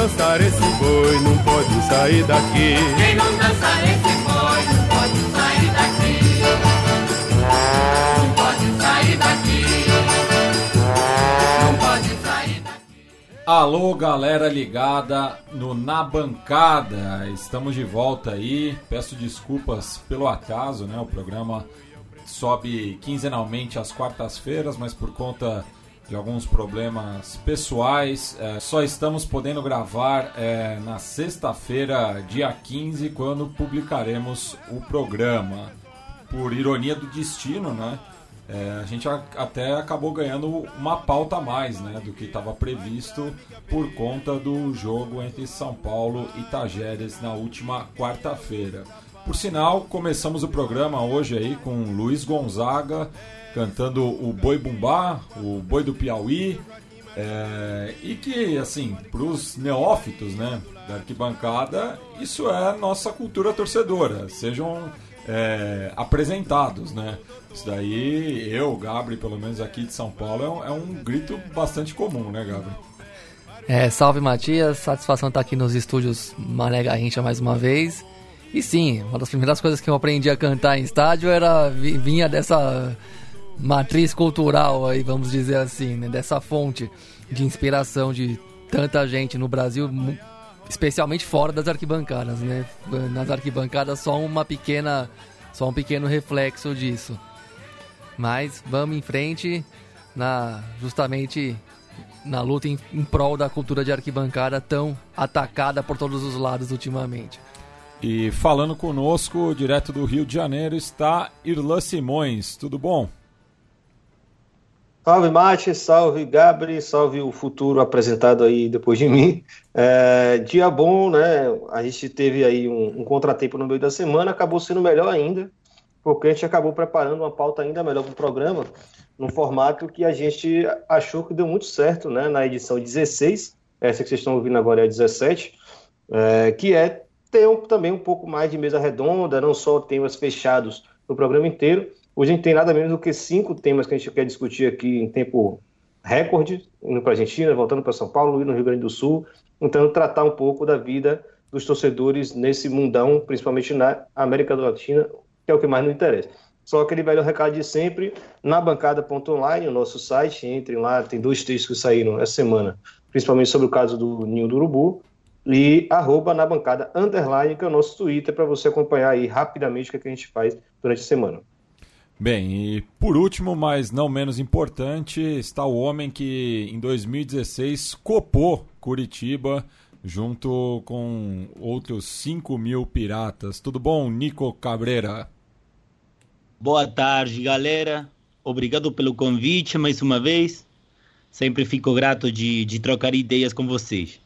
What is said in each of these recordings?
dançar esse boi não pode sair daqui. Quem não dançar esse boi não pode sair daqui. Não pode sair daqui. Não pode sair daqui. Alô, galera ligada no Na Bancada. Estamos de volta aí. Peço desculpas pelo atraso, né? O programa sobe quinzenalmente às quartas-feiras, mas por conta de alguns problemas pessoais, é, só estamos podendo gravar é, na sexta-feira, dia 15, quando publicaremos o programa. Por ironia do destino, né? É, a gente a, até acabou ganhando uma pauta a mais né, do que estava previsto por conta do jogo entre São Paulo e Tajeres na última quarta-feira. Por sinal, começamos o programa hoje aí com Luiz Gonzaga cantando o Boi Bumbá, o Boi do Piauí, é, e que, assim, para os neófitos né, da arquibancada, isso é nossa cultura torcedora. Sejam é, apresentados, né? Isso daí, eu, Gabri, pelo menos aqui de São Paulo, é um, é um grito bastante comum, né, Gabri? É, salve Matias, satisfação estar aqui nos estúdios Mané Garrincha mais uma vez. E sim, uma das primeiras coisas que eu aprendi a cantar em estádio era vinha dessa matriz cultural aí, vamos dizer assim, né? dessa fonte de inspiração de tanta gente no Brasil, especialmente fora das arquibancadas, né? Nas arquibancadas só uma pequena, só um pequeno reflexo disso. Mas vamos em frente na justamente na luta em, em prol da cultura de arquibancada tão atacada por todos os lados ultimamente. E falando conosco, direto do Rio de Janeiro, está Irlan Simões. Tudo bom? Salve Mate, salve Gabri, salve o futuro apresentado aí depois de mim. É, dia bom, né? A gente teve aí um, um, contratempo no meio da semana, acabou sendo melhor ainda, porque a gente acabou preparando uma pauta ainda melhor para o programa, num formato que a gente achou que deu muito certo, né? Na edição 16, essa que vocês estão ouvindo agora é a 17, é, que é ter um, também um pouco mais de mesa redonda, não só temas fechados no programa inteiro. Hoje a gente tem nada menos do que cinco temas que a gente quer discutir aqui em tempo recorde, indo para a Argentina, voltando para São Paulo, indo no Rio Grande do Sul, tentando tratar um pouco da vida dos torcedores nesse mundão, principalmente na América Latina, que é o que mais nos interessa. Só aquele velho recado de sempre, na bancada.online, o nosso site, entrem lá, tem dois textos que saíram essa semana, principalmente sobre o caso do Ninho do Urubu, e arroba na bancada underline, que é o nosso Twitter, para você acompanhar aí rapidamente o que, é que a gente faz durante a semana. Bem, e por último, mas não menos importante, está o homem que em 2016 copou Curitiba junto com outros 5 mil piratas. Tudo bom, Nico Cabreira? Boa tarde, galera. Obrigado pelo convite mais uma vez. Sempre fico grato de, de trocar ideias com vocês.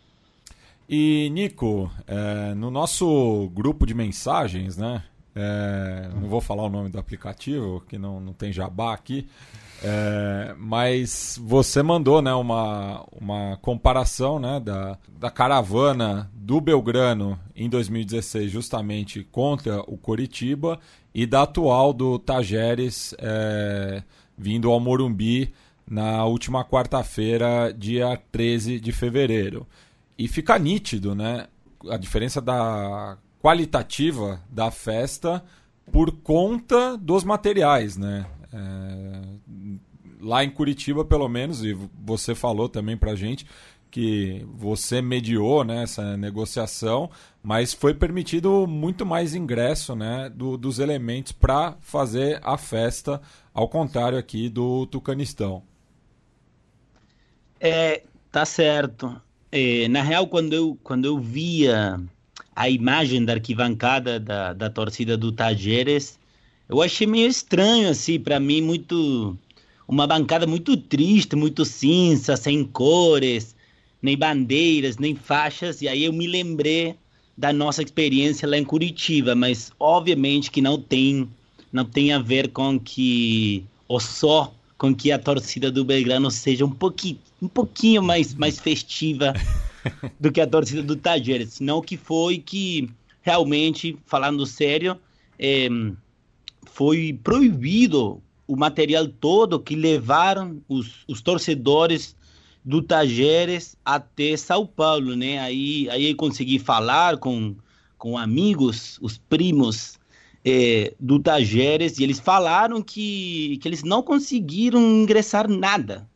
E, Nico, é, no nosso grupo de mensagens, né? É, não vou falar o nome do aplicativo, que não, não tem jabá aqui. É, mas você mandou né, uma, uma comparação né, da, da caravana do Belgrano em 2016, justamente contra o Coritiba, e da atual do Tajeres é, vindo ao Morumbi na última quarta-feira, dia 13 de fevereiro. E fica nítido, né? A diferença da qualitativa da festa por conta dos materiais, né? É, lá em Curitiba, pelo menos, e você falou também pra gente que você mediou né, essa negociação, mas foi permitido muito mais ingresso né, do, dos elementos para fazer a festa, ao contrário aqui do Tucanistão. É, tá certo. É, na real, quando eu, quando eu via a imagem da arquibancada da, da torcida do Tajeres, eu achei meio estranho, assim, para mim, muito. Uma bancada muito triste, muito cinza, sem cores, nem bandeiras, nem faixas, e aí eu me lembrei da nossa experiência lá em Curitiba, mas obviamente que não tem, não tem a ver com que, ou só com que a torcida do Belgrano seja um pouquinho um pouquinho mais, mais festiva do que a torcida do Tajeres. Não que foi que realmente, falando sério, é, foi proibido o material todo que levaram os, os torcedores do Tajeres até São Paulo, né? Aí, aí eu consegui falar com, com amigos, os primos é, do Tajeres, e eles falaram que, que eles não conseguiram ingressar nada.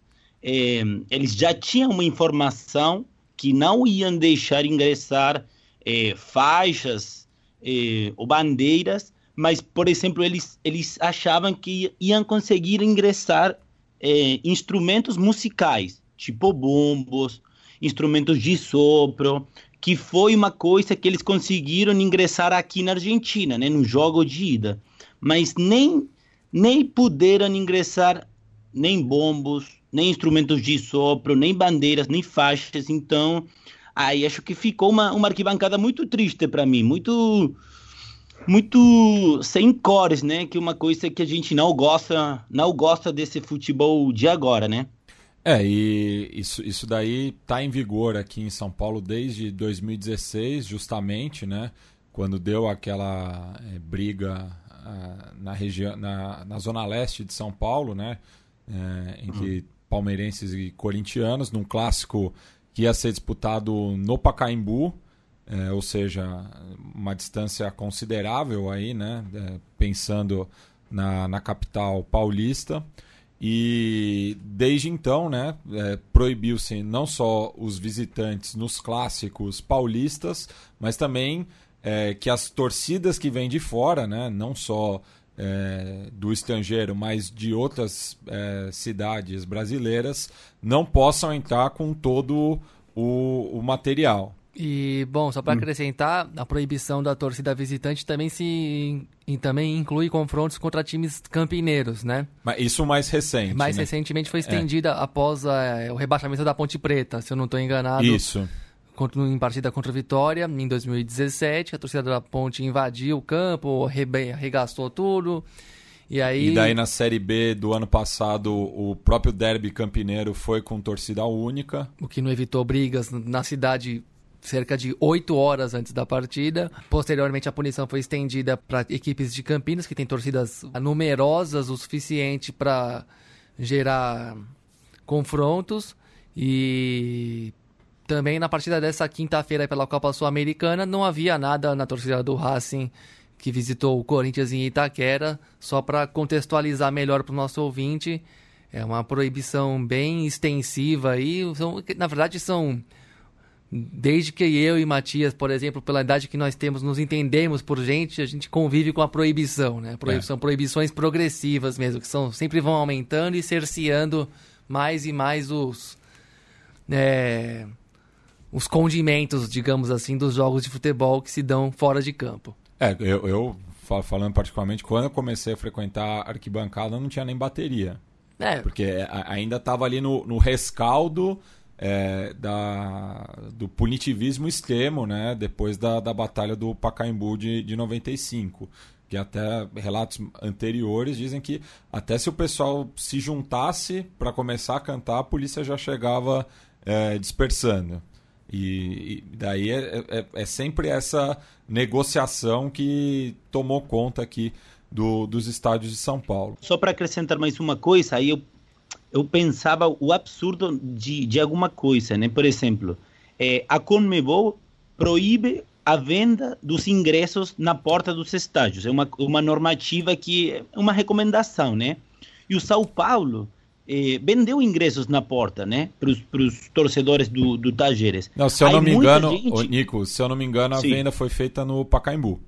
É, eles já tinham uma informação que não iam deixar ingressar é, faixas é, ou bandeiras, mas, por exemplo, eles, eles achavam que iam conseguir ingressar é, instrumentos musicais tipo bombos, instrumentos de sopro, que foi uma coisa que eles conseguiram ingressar aqui na Argentina, né, no jogo de ida. Mas nem, nem puderam ingressar nem bombos, nem instrumentos de sopro, nem bandeiras, nem faixas. Então, aí acho que ficou uma, uma arquibancada muito triste para mim, muito muito sem cores, né? Que é uma coisa que a gente não gosta, não gosta desse futebol de agora, né? É, e isso, isso daí está em vigor aqui em São Paulo desde 2016, justamente, né? Quando deu aquela é, briga uh, na região, na, na zona leste de São Paulo, né? É, entre uhum. Palmeirenses e corintianos, num clássico que ia ser disputado no Pacaembu, é, ou seja, uma distância considerável aí, né? É, pensando na, na capital paulista. E desde então, né, é, proibiu-se não só os visitantes nos clássicos paulistas, mas também é, que as torcidas que vêm de fora, né, não só é, do estrangeiro, mas de outras é, cidades brasileiras, não possam entrar com todo o, o material. E, bom, só para hum. acrescentar, a proibição da torcida visitante também se também inclui confrontos contra times campineiros, né? Mas isso mais recente. Mais né? recentemente foi estendida é. após é, o rebaixamento da Ponte Preta, se eu não estou enganado. Isso. Em partida contra a Vitória, em 2017, a torcida da Ponte invadiu o campo, arregaçou tudo. E, aí... e daí na Série B do ano passado, o próprio derby campineiro foi com torcida única. O que não evitou brigas na cidade cerca de oito horas antes da partida. Posteriormente, a punição foi estendida para equipes de Campinas, que têm torcidas numerosas o suficiente para gerar confrontos. E também na partida dessa quinta-feira pela Copa Sul-Americana, não havia nada na torcida do Racing que visitou o Corinthians em Itaquera, só para contextualizar melhor para o nosso ouvinte. É uma proibição bem extensiva aí. São, na verdade, são Desde que eu e Matias, por exemplo, pela idade que nós temos, nos entendemos por gente, a gente convive com a proibição, né? Proib é. São proibições progressivas mesmo, que são, sempre vão aumentando e cerceando mais e mais os, é, os condimentos, digamos assim, dos jogos de futebol que se dão fora de campo. É, eu, eu falando particularmente, quando eu comecei a frequentar arquibancada, não tinha nem bateria. É. Porque ainda estava ali no, no rescaldo é, da, do punitivismo extremo, né? Depois da, da Batalha do Pacaembu de, de 95. Que até relatos anteriores dizem que até se o pessoal se juntasse para começar a cantar, a polícia já chegava é, dispersando. E, e daí é, é, é, sempre essa negociação que tomou conta aqui do, dos estádios de São Paulo. Só para acrescentar mais uma coisa, aí eu eu pensava o absurdo de, de alguma coisa, né? Por exemplo, é, a Conmebol proíbe a venda dos ingressos na porta dos estádios. É uma, uma normativa que é uma recomendação, né? E o São Paulo eh, vendeu ingressos na porta, né? Para os torcedores do, do Tajeres. Não, se eu Aí não me engano, gente... Nico, se eu não me engano, a Sim. venda foi feita no Pacaembu.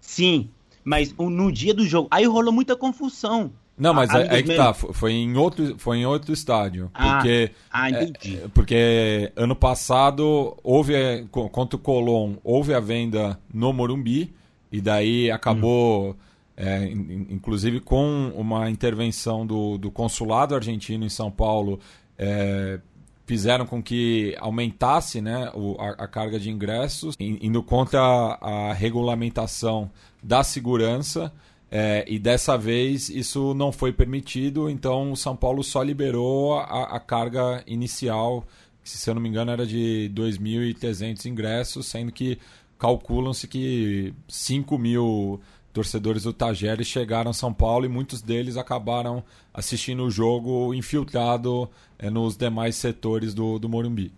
Sim, mas no dia do jogo. Aí rolou muita confusão. Não, mas é, é que tá, foi em outro, foi em outro estádio. Ah, porque, ah, é, porque ano passado houve, contra o Colón, houve a venda no Morumbi, e daí acabou, hum. É, inclusive com uma intervenção do, do consulado argentino em São Paulo, é, fizeram com que aumentasse né, o, a, a, carga de ingressos, indo contra a, a regulamentação da segurança. É, e dessa vez isso não foi permitido, então o São Paulo só liberou a, a carga inicial, que se eu não me engano era de 2.300 ingressos, sendo que calculam-se que 5 mil torcedores do Tajeres chegaram a São Paulo e muitos deles acabaram assistindo o jogo infiltrado é, nos demais setores do, do Morumbi.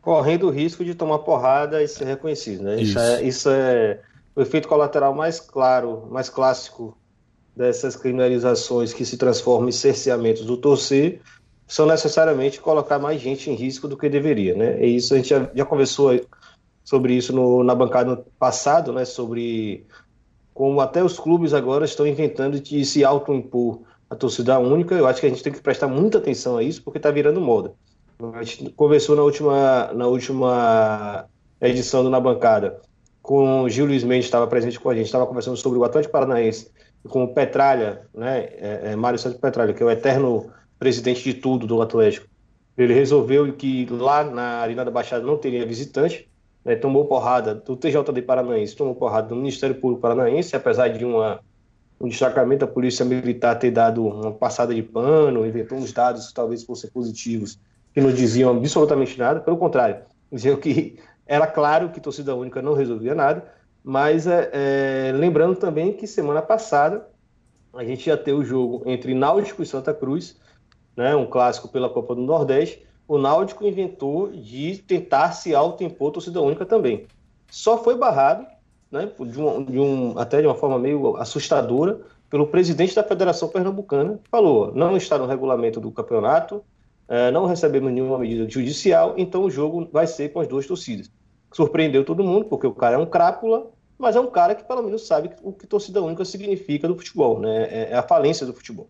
Correndo o risco de tomar porrada e ser reconhecido, né? Isso, isso é, isso é o efeito colateral mais claro, mais clássico dessas criminalizações que se transformam em cerceamentos do torcer são necessariamente colocar mais gente em risco do que deveria, né? E isso a gente já, já conversou sobre isso no, na bancada passado, né? Sobre como até os clubes agora estão inventando de se autoimpor a torcida única. Eu acho que a gente tem que prestar muita atenção a isso porque está virando moda. A gente conversou na última, na última edição do Na Bancada com o Gil Luiz Mendes, estava presente com a gente, estava conversando sobre o Atlético Paranaense, com o Petralha, né, é, é Mário Santos Petralha, que é o eterno presidente de tudo do Atlético. Ele resolveu que lá na Arena da Baixada não teria visitante, né, tomou porrada do TJD Paranaense, tomou porrada do Ministério Público Paranaense, apesar de uma, um destacamento da Polícia Militar ter dado uma passada de pano, inventou uns dados que talvez fossem positivos, que não diziam absolutamente nada, pelo contrário, diziam que era claro que torcida única não resolvia nada, mas é, é, lembrando também que semana passada a gente ia ter o jogo entre Náutico e Santa Cruz, né, um clássico pela Copa do Nordeste. O Náutico inventou de tentar se auto-impor torcida única também. Só foi barrado, né, de um, de um, até de uma forma meio assustadora, pelo presidente da Federação Pernambucana, que falou: não está no regulamento do campeonato, é, não recebemos nenhuma medida judicial, então o jogo vai ser com as duas torcidas. Surpreendeu todo mundo, porque o cara é um crápula, mas é um cara que pelo menos sabe o que torcida única significa do futebol, né? É, é a falência do futebol.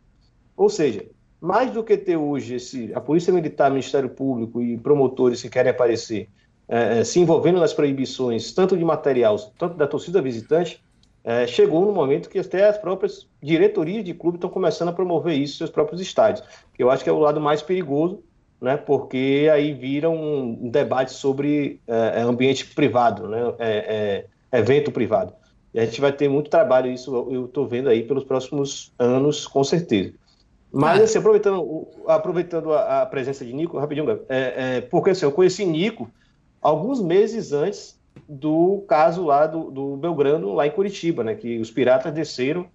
Ou seja, mais do que ter hoje esse, a Polícia Militar, Ministério Público e promotores que querem aparecer é, é se envolvendo nas proibições, tanto de material, tanto da torcida visitante, é, chegou no momento que até as próprias diretorias de clube estão começando a promover isso seus próprios estádios, que eu acho que é o lado mais perigoso, né, porque aí vira um, debate sobre é, é, ambiente privado, né, é, é, evento privado. E a gente vai ter muito trabalho, isso eu estou vendo aí pelos próximos anos, com certeza. Mas, assim, aproveitando, aproveitando a, a, presença de Nico, rapidinho, é, porque assim, eu conheci Nico alguns meses antes do caso lá do, do Belgrano, lá em Curitiba, né? Que os piratas desceram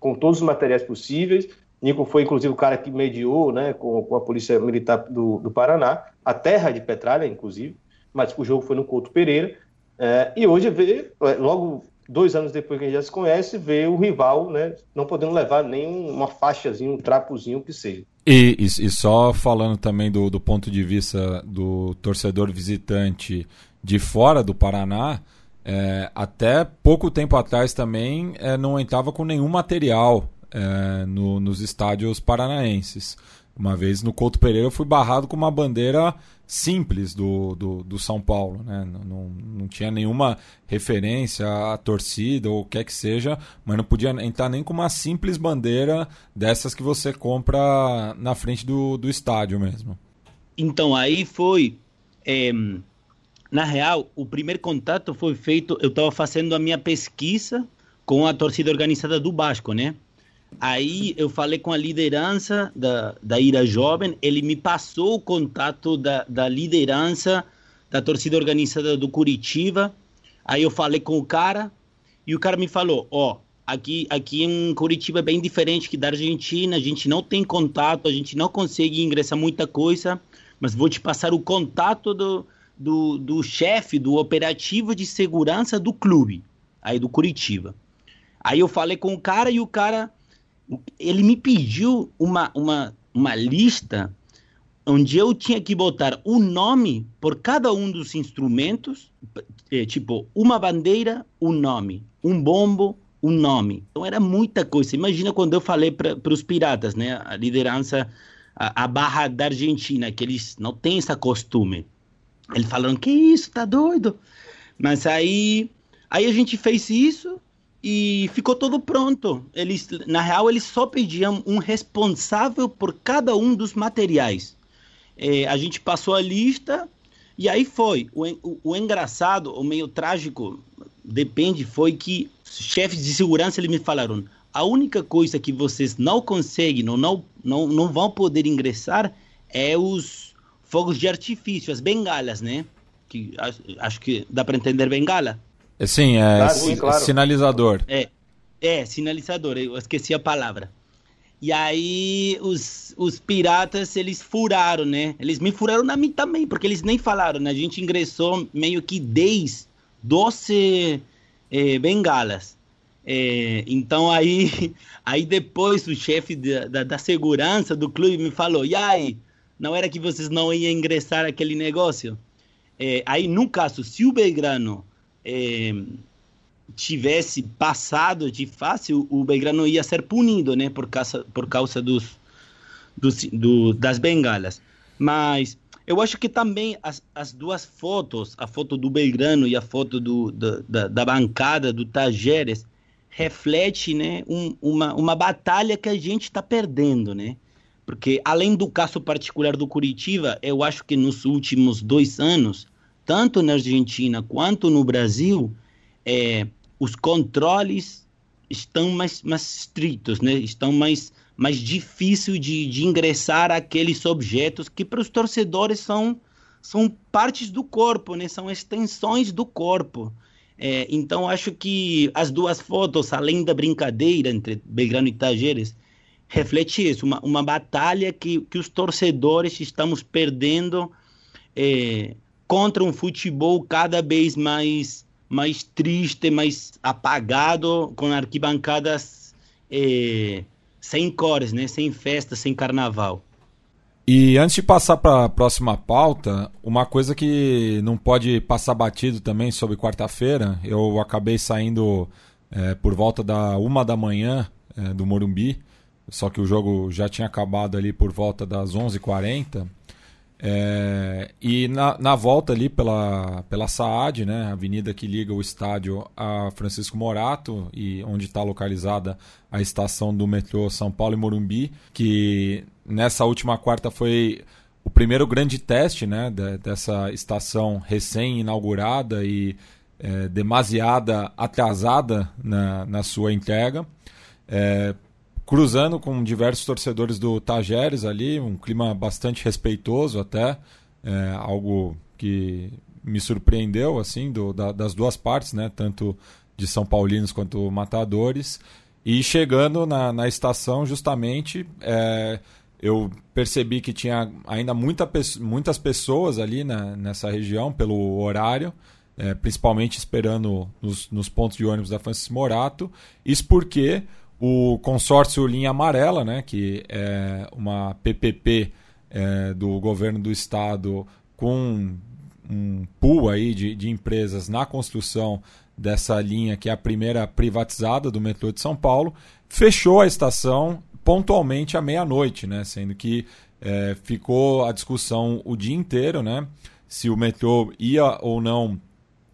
com todos os materiais possíveis. Nico foi, inclusive, o cara que mediou né, com, com a Polícia Militar do, do Paraná, a terra de Petralha, inclusive, mas o jogo foi no Couto Pereira. É, e hoje vê, é, logo dois anos depois que a gente já se conhece, vê o rival né, não podendo levar nem uma faixazinha, um trapozinho que seja. E, e, e só falando também do, do ponto de vista do torcedor visitante de fora do Paraná, é, até pouco tempo atrás também é, não entrava com nenhum material é, no, nos estádios paranaenses. Uma vez no Couto Pereira eu fui barrado com uma bandeira simples do, do, do São Paulo. Né? Não, não, tinha nenhuma referência à torcida ou o que é que seja, mas não podia entrar nem com uma simples bandeira dessas que você compra na frente do, do estádio mesmo. Então aí foi. É na real, o primeiro contato foi feito, eu estava fazendo a minha pesquisa com a torcida organizada do Basco, né? Aí eu falei com a liderança da, da Ira Jovem, ele me passou o contato da, da liderança da torcida organizada do Curitiba. Aí eu falei com o cara e o cara me falou: Ó, oh, aqui, aqui em Curitiba é bem diferente que da Argentina, a gente não tem contato, a gente não consegue ingressar muita coisa, mas vou te passar o contato do, do, do chefe do operativo de segurança do clube, aí do Curitiba. Aí eu falei com o cara e o cara, ele me pediu uma, uma, uma lista onde eu tinha que botar o nome por cada um dos instrumentos, é, tipo, uma bandeira, um nome, um bombo, um nome. Então era muita coisa. Imagina quando eu falei para os piratas, né, a liderança, a, a, barra da Argentina, que eles não têm esse costume. Eles falaram, que isso, tá doido? Mas aí, aí a gente fez isso e ficou tudo pronto. Eles, na real, eles só pediam um responsável por cada um dos materiais. É, a gente passou a lista e aí foi. O, o, o, engraçado, o meio trágico, depende, foi que chefes de segurança eles me falaram: a única coisa que vocês não conseguem, não, não, não, vão poder ingressar é os fogos de artifício, as bengalas, né? Que acho que dá para entender bengala. Sim, é sim, claro. sinalizador. É, é, sinalizador, eu esqueci a palavra. E aí os, os piratas, eles furaram, né? Eles me furaram na mim também, porque eles nem falaram, né? A gente ingressou meio que 10, 12 eh, bengalas. É, então aí, aí depois o chefe da, da, da, segurança do clube me falou, e aí, não era que vocês não iam ingressar aquele negócio? É, aí, no caso, se o Belgrano é, tivesse passado de fácil, o Belgrano ia ser punido, né, por causa, por causa dos, dos do, das bengalas. Mas eu acho que também as, as duas fotos, a foto do Belgrano e a foto do, do da, da, bancada do Tajeres, reflete né, um, uma, uma batalha que a gente está perdendo, né? Porque além do caso particular do Curitiba, eu acho que nos últimos dois anos, tanto na Argentina quanto no Brasil, é, os controles estão mais, mais estritos, né? estão mais, mais difíceis de, de ingressar aqueles objetos que para os torcedores são, são partes do corpo, né? são extensões do corpo. É, então acho que as duas fotos, além da brincadeira entre Belgrano e Tajeres, reflete isso, uma, uma batalha que, que os torcedores estamos perdendo é, contra um futebol cada vez mais mais triste, mais apagado, com arquibancadas eh, sem cores, né? sem festa, sem carnaval. E antes de passar para a próxima pauta, uma coisa que não pode passar batido também sobre quarta-feira, eu acabei saindo é, por volta da uma da manhã é, do Morumbi, só que o jogo já tinha acabado ali por volta das 11h40. É, e na, na, volta ali pela, pela Saad, né, avenida que liga o estádio a Francisco Morato, e onde está localizada a estação do metrô São Paulo e Morumbi, que nessa última quarta foi o primeiro grande teste né, de, dessa estação recém-inaugurada e é, demasiada atrasada na, na sua entrega. É, cruzando com diversos torcedores do Tajeres ali, um clima bastante respeitoso até, é, algo que me surpreendeu assim do, da, das duas partes, né, tanto de São Paulinos quanto matadores. E chegando na, na estação, justamente, é, eu percebi que tinha ainda muita, muitas pessoas ali na, nessa região, pelo horário, é, principalmente esperando nos, nos pontos de ônibus da Francisco Morato. Isso porque o consórcio Linha Amarela, né, que é uma PPP é, do governo do estado com um pool aí de, de empresas na construção dessa linha, que é a primeira privatizada do metrô de São Paulo, fechou a estação pontualmente à meia-noite, né, sendo que é, ficou a discussão o dia inteiro, né, se o metrô ia ou não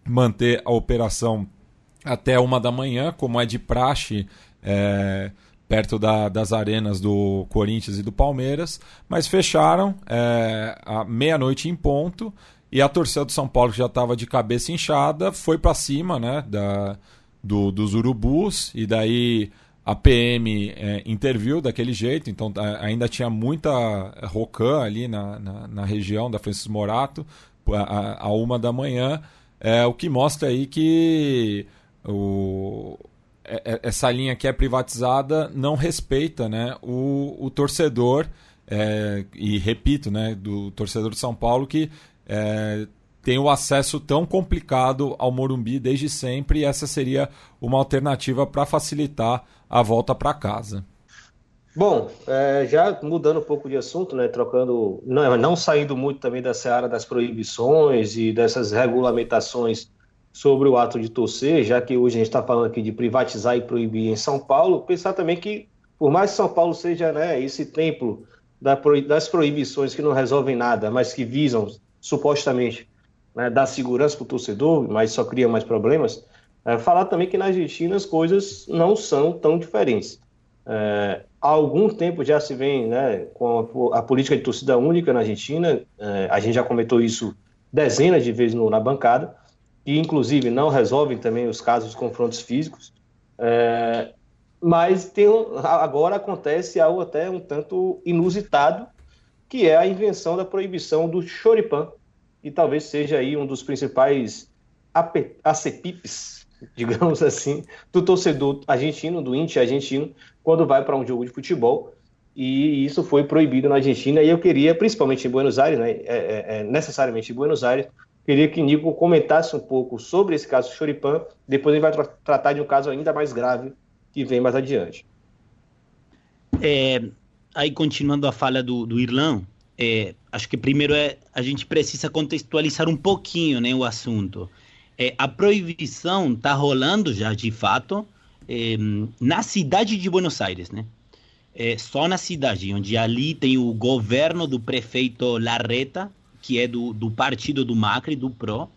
manter a operação até uma da manhã, como é de praxe é, perto da, das arenas do Corinthians e do Palmeiras, mas fecharam é, à meia-noite em ponto e a torcida do São Paulo, que já estava de cabeça inchada, foi para cima né, da, do, dos urubus e daí a PM é, interviu daquele jeito, então ainda tinha muita rocan ali na, na, na, região da Francisco Morato, a, a uma da manhã, é, o que mostra aí que o, essa linha que é privatizada não respeita né, o, o torcedor, é, e repito, né, do torcedor de São Paulo que é, tem o acesso tão complicado ao Morumbi desde sempre, e essa seria uma alternativa para facilitar a volta para casa. Bom, é, já mudando um pouco de assunto, né, trocando, não, não saindo muito também da seara das proibições e dessas regulamentações sobre o ato de torcer, já que hoje a gente está falando aqui de privatizar e proibir em São Paulo, pensar também que, por mais que São Paulo seja né, esse templo das proibições que não resolvem nada, mas que visam supostamente né, dar segurança para o torcedor, mas só cria mais problemas, é, falar também que na Argentina as coisas não são tão diferentes. É, há algum tempo já se vem né, com a, a, política de torcida única na Argentina, é, a gente já comentou isso dezenas de vezes no, na bancada, inclusive não resolvem também os casos de confrontos físicos. É, mas tem, agora acontece algo até um tanto inusitado, que é a invenção da proibição do choripan, e talvez seja aí um dos principais acepipes, digamos assim, do torcedor argentino, do índio argentino, quando vai para um jogo de futebol. E isso foi proibido na Argentina. E eu queria, principalmente em Buenos Aires, né, é, é, é necessariamente em Buenos Aires, queria que Nico comentasse um pouco sobre esse caso Choripan. Depois ele vai tra tratar de um caso ainda mais grave que vem mais adiante. É, aí, continuando a fala do, do Irlão, é, acho que primeiro é a gente precisa contextualizar um pouquinho né, o assunto. É, a proibição está rolando já de fato é, na cidade de Buenos Aires, né? É, só na cidade, onde ali tem o governo do prefeito Larreta, que é do, do partido do Macri, do PRO,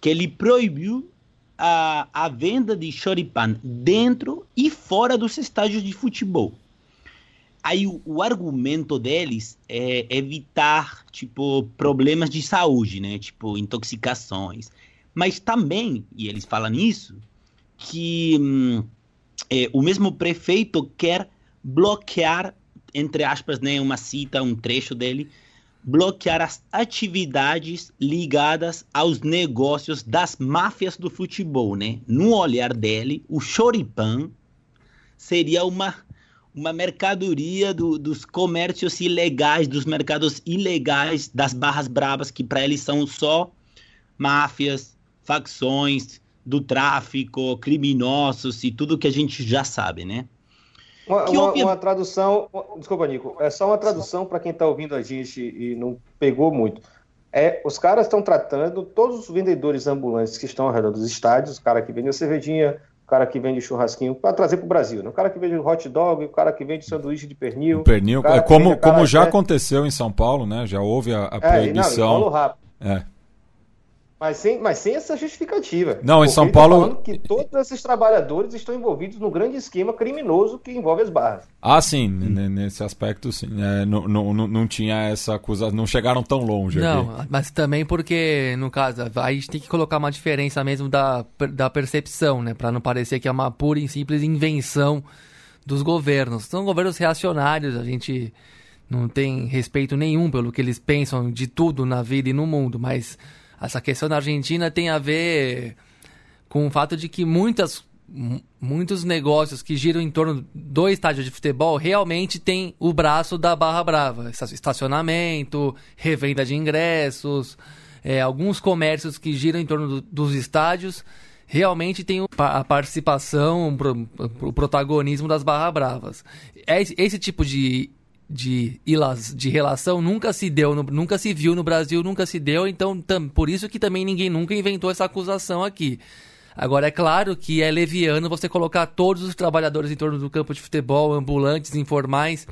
que ele proibiu a, a venda de choripan dentro e fora dos estádios de futebol. Aí o, o, argumento deles é evitar, tipo, problemas de saúde, né? Tipo, intoxicações. Mas também, e eles falam isso, que hum, é, o mesmo prefeito quer bloquear, entre aspas, né, uma cita, um trecho dele, bloquear as atividades ligadas aos negócios das máfias do futebol, né? No olhar dele, o choripan seria uma uma mercadoria do, dos comércios ilegais, dos mercados ilegais das barras bravas, que para eles são só máfias, facções do tráfico, criminosos e tudo que a gente já sabe, né? Uma, uma, uma, tradução, desculpa, Nico, é só uma tradução para quem está ouvindo a gente e não pegou muito. É, os caras estão tratando todos os vendedores ambulantes que estão ao redor dos estádios, o cara que vende a cervejinha, o cara que vende churrasquinho, para trazer para o Brasil, né? o cara que vende hot dog, o cara que vende sanduíche de pernil. pernil, é como, como já aconteceu em São Paulo, né? Já houve a, a proibição. É, não, rápido. É. Mas sem, mas sem essa justificativa. Não, em São Paulo. Tá que todos esses trabalhadores estão envolvidos no grande esquema criminoso que envolve as barras. Ah, sim, hum. nesse aspecto, sim. É, não, não, não tinha essa acusação, não chegaram tão longe. Não, aqui. mas também porque, no caso, aí a gente tem que colocar uma diferença mesmo da, da percepção, né? Para não parecer que é uma pura e simples invenção dos governos. São governos reacionários, a gente não tem respeito nenhum pelo que eles pensam de tudo na vida e no mundo, mas essa questão da Argentina tem a ver com o fato de que muitas, muitos negócios que giram em torno do estádio de futebol realmente tem o braço da Barra Brava. Estacionamento, revenda de ingressos, é, alguns comércios que giram em torno do, dos estádios realmente tem a participação, o protagonismo das Barra Bravas. Esse tipo de de, de relação nunca se deu, nunca se viu no Brasil, nunca se deu, então tam, por isso que também ninguém nunca inventou essa acusação aqui. Agora, é claro que é leviano você colocar todos os trabalhadores em torno do campo de futebol, ambulantes, informais,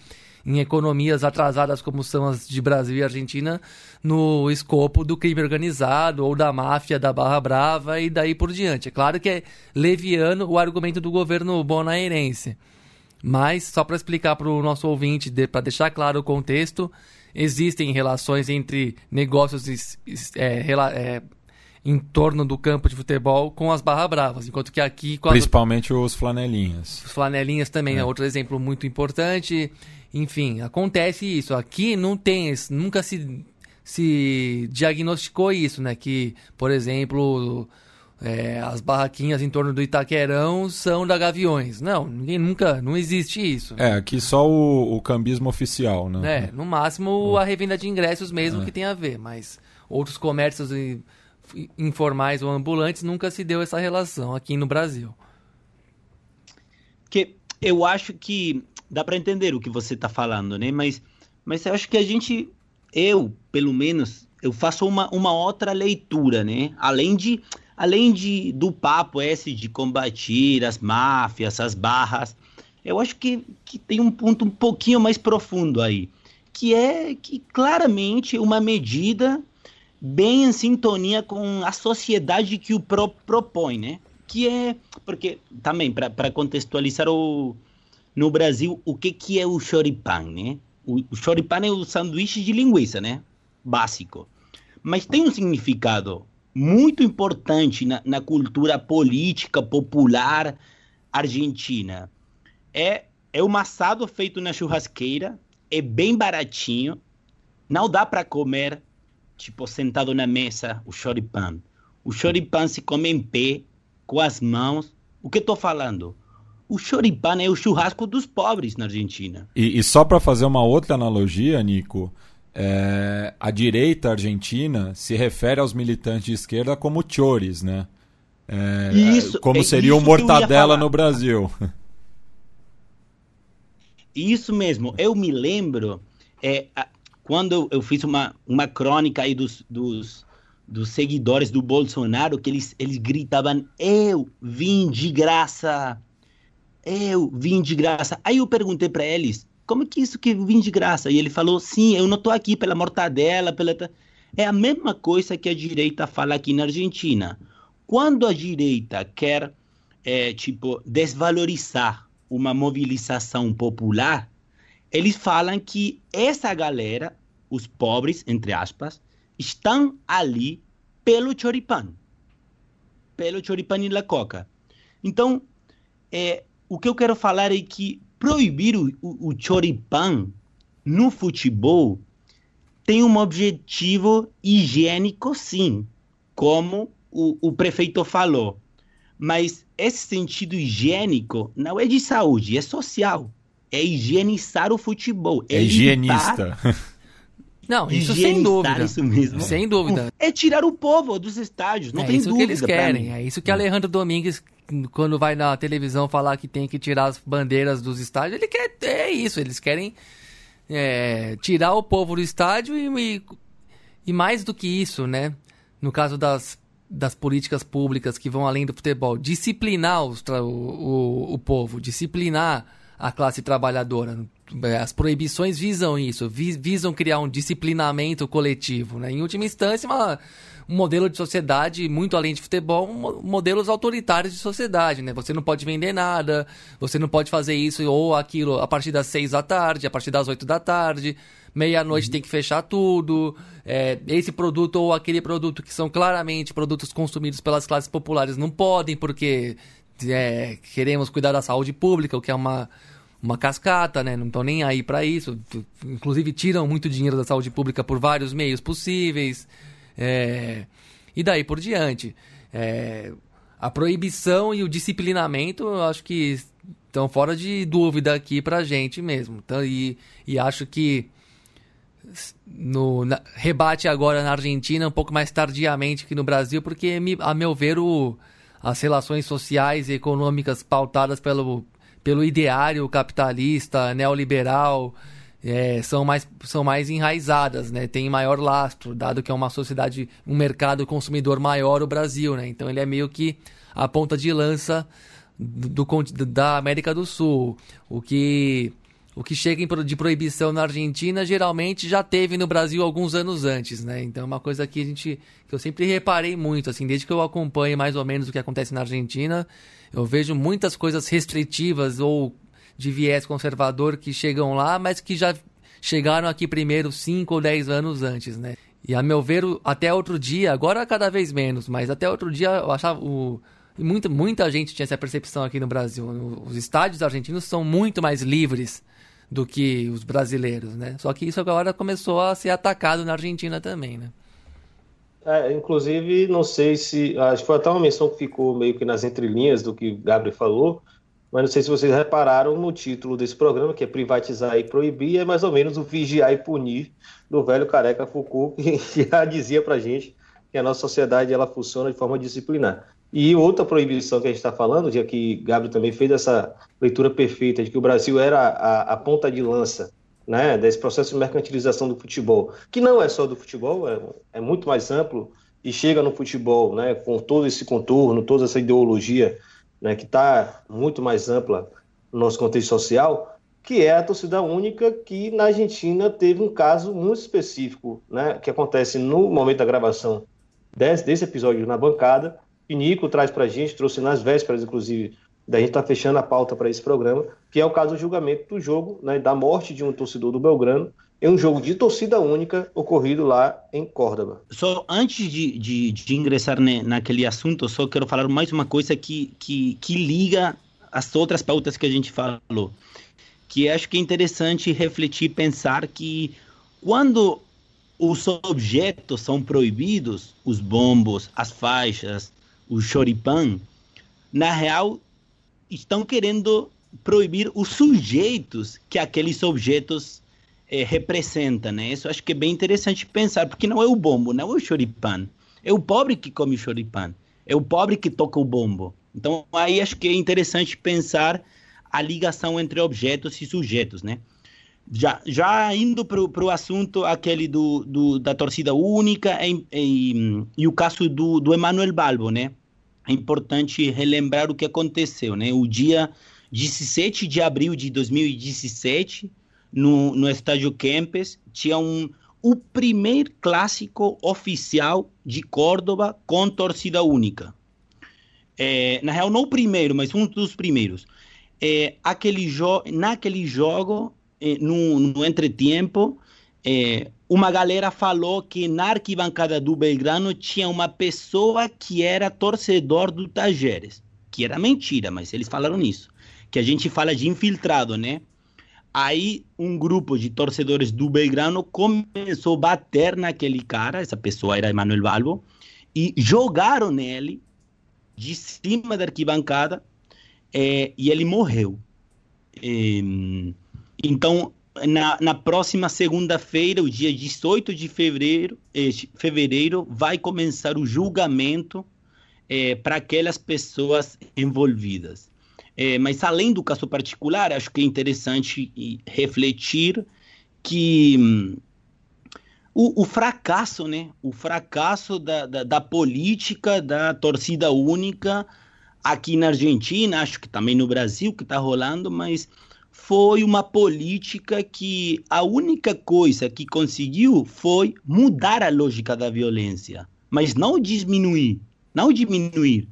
em economias atrasadas como são as de Brasil e Argentina, no escopo do crime organizado ou da máfia da Barra Brava e daí por diante. É claro que é leviano o argumento do governo bonaerense. Mas, só para explicar para o nosso ouvinte, de, para deixar claro o contexto, existem relações entre negócios é, é, em torno do campo de futebol com as Barra Bravas, enquanto que aqui... Principalmente os flanelinhas. Os flanelinhas também é. é outro exemplo muito importante. Enfim, acontece isso. Aqui não tem, nunca se, se diagnosticou isso, né? Que, por exemplo é, as barraquinhas em torno do Itaquerão são da Gaviões. Não, ninguém nunca, não existe isso. É, aqui só o, o cambismo oficial, né? É, no máximo a revenda de ingressos mesmo é. que tem a ver, mas outros comércios informais ou ambulantes nunca se deu essa relação aqui no Brasil. Que eu acho que dá para entender o que você está falando, né? Mas, mas eu acho que a gente, eu, pelo menos, eu faço uma, uma outra leitura, né? Além de além de do papo esse de combater as máfias, as barras, eu acho que, que tem um ponto um pouquinho mais profundo aí, que é que claramente uma medida bem em sintonia com a sociedade que o pro, propõe, né? Que é porque também para contextualizar o no Brasil o que que é o choripan, né? O, choripan é o sanduíche de linguiça, né? Básico, mas tem um significado muito importante na, na cultura política popular argentina. É, é um assado feito na churrasqueira, é bem baratinho, não dá para comer, tipo, sentado na mesa, o choripan. o choripan se come em pé, com as mãos. O que estou falando? O choripan é o churrasco dos pobres na Argentina. E, e só para fazer uma outra analogia, Nico, é, a direita argentina se refere aos militantes de esquerda como chores, né? É, Isso, como é seria o mortadela no Brasil. Isso mesmo, eu me lembro é, quando eu, eu fiz uma, uma crônica aí dos, dos, dos seguidores do Bolsonaro, que eles, eles gritavam, eu vim de graça, eu vim de graça. Aí eu perguntei para eles, como que isso que vim de graça? E ele falou, sim, eu não tô aqui pela mortadela, pela... ta-" É a mesma coisa que a direita fala aqui na Argentina. Quando a direita quer, é, tipo, desvalorizar uma mobilização popular, eles falam que essa galera, os pobres, entre aspas, estão ali pelo choripan. Pelo choripan e la coca. Então, é, o que eu quero falar é que proibir o, o, o choripan no futebol tem um objetivo higiênico, sim, como o, o prefeito falou. Mas esse sentido higiênico não é de saúde, é social. É higienizar o futebol. É limpar- higienista. Não, isso sem dúvida. isso mesmo. Sem dúvida. É tirar o povo dos estádios, não é tem isso dúvida. que eles querem. É isso que Alejandro Domingues, quando vai na televisão falar que tem que tirar as bandeiras dos estádios, ele quer. É isso, eles querem é, tirar o povo do estádio e, e, e mais do que isso, né? No caso das, das políticas públicas que vão além do futebol, disciplinar os o, o, o povo, disciplinar a classe trabalhadora. É, As proibições visam isso, vi- visam criar um disciplinamento coletivo. Né? Em última instância, uma- um modelo de sociedade muito além de futebol, um mo- modelos autoritários de sociedade. Né? Você não pode vender nada, você não pode fazer isso ou aquilo a partir das seis da tarde, a partir das oito da tarde, meia-noite tem que fechar tudo. É, esse produto ou aquele produto que são claramente produtos consumidos pelas classes populares não podem, porque é, queremos cuidar da saúde pública, o que é uma, uma cascata, né? Não estão nem aí para isso. Inclusive tiram muito dinheiro da saúde pública por vários meios possíveis. É, e daí por diante. É, a proibição e o disciplinamento, eu acho que estão fora de dúvida aqui pra gente mesmo. Então, e, e acho que no na- rebate agora na Argentina um pouco mais tardiamente que no Brasil, porque a meu ver o, as relações sociais e econômicas pautadas pelo, pelo ideário capitalista, neoliberal, é, são, mais, são mais enraizadas, né? Tem maior lastro, dado que é uma sociedade, um mercado consumidor maior o Brasil, né? Então ele é meio que a ponta de lança do, do da América do Sul. O que o que chega de proibição na Argentina geralmente já teve no Brasil alguns anos antes, né? Então é uma coisa que a gente que eu sempre reparei muito, assim, desde que eu acompanho mais ou menos o que acontece na Argentina, eu vejo muitas coisas restritivas ou de viés conservador que chegam lá, mas que já chegaram aqui primeiro 5 ou 10 anos antes, né? E a meu ver, até outro dia, agora cada vez menos, mas até outro dia eu achava o muita, muita gente tinha essa percepção aqui no Brasil. Os estádios argentinos são muito mais livres do que os brasileiros, né? Só que isso agora começou a ser atacado na Argentina também, né? É, inclusive, não sei se. Acho que foi até uma menção que ficou meio que nas entrelinhas do que o Gabriel falou, mas não sei se vocês repararam no título desse programa, que é Privatizar e Proibir, é mais ou menos o Vigiar e Punir do velho careca Foucault, que já dizia pra gente que a nossa sociedade ela funciona de forma disciplinar. E outra proibição que a gente está falando, já que Gabriel também fez essa leitura perfeita de que o Brasil era a, a ponta de lança né, desse processo de mercantilização do futebol, que não é só do futebol, é, é muito mais amplo e chega no futebol, né, com todo esse contorno, toda essa ideologia, né, que está muito mais ampla no nosso contexto social, que é a torcida única, que na Argentina teve um caso muito específico, né, que acontece no momento da gravação desse, desse episódio na bancada, que Nico traz para a gente, trouxe nas vésperas, inclusive, da gente estar tá fechando a pauta para esse programa, que é o caso do julgamento do jogo, né, da morte de um torcedor do Belgrano, em um jogo de torcida única ocorrido lá em Córdoba. Só antes de, de, de ingressar ne, naquele assunto, só quero falar mais uma coisa que, que, que liga as outras pautas que a gente falou. Que acho que é interessante refletir, pensar que quando os objetos são proibidos, os bombos, as faixas, o choripan, na real estão querendo proibir os sujeitos que aqueles objetos é, representam, né? Isso acho que é bem interessante pensar, porque não é o bombo, não é o choripan, é o pobre que come o choripan, é o pobre que toca o bombo. Então aí acho que é interessante pensar a ligação entre objetos e sujeitos, né? Já, já indo para o assunto aquele do, do, da torcida única e, e, e o caso do, do Emanuel Balbo, né? É importante relembrar o que aconteceu, né? O dia 17 de abril de 2017, no, no estádio Kempes, tinha um, o primeiro clássico oficial de Córdoba com torcida única. É, na real, não o primeiro, mas um dos primeiros. É, aquele jo naquele jogo, eh, no, no entretempo, eh, uma galera falou que na arquibancada do Belgrano tinha uma pessoa que era torcedor do Tajeres, que era mentira, mas eles falaram isso, que a gente fala de infiltrado, né? Aí um grupo de torcedores do Belgrano começou a bater naquele cara, essa pessoa era Emanuel Balbo, e jogaram nele de cima da arquibancada é, e ele morreu. É, então, na, na próxima segunda-feira, o dia 18 de fevereiro, eh, fevereiro vai começar o julgamento eh, para aquelas pessoas envolvidas. Eh, mas, além do caso particular, acho que é interessante refletir que hum, o, o, fracasso, né? O fracasso da, da, da política da torcida única aqui na Argentina, acho que também no Brasil que está rolando, mas foi uma política que a única coisa que conseguiu foi mudar a lógica da violência, mas não diminuir, não diminuir.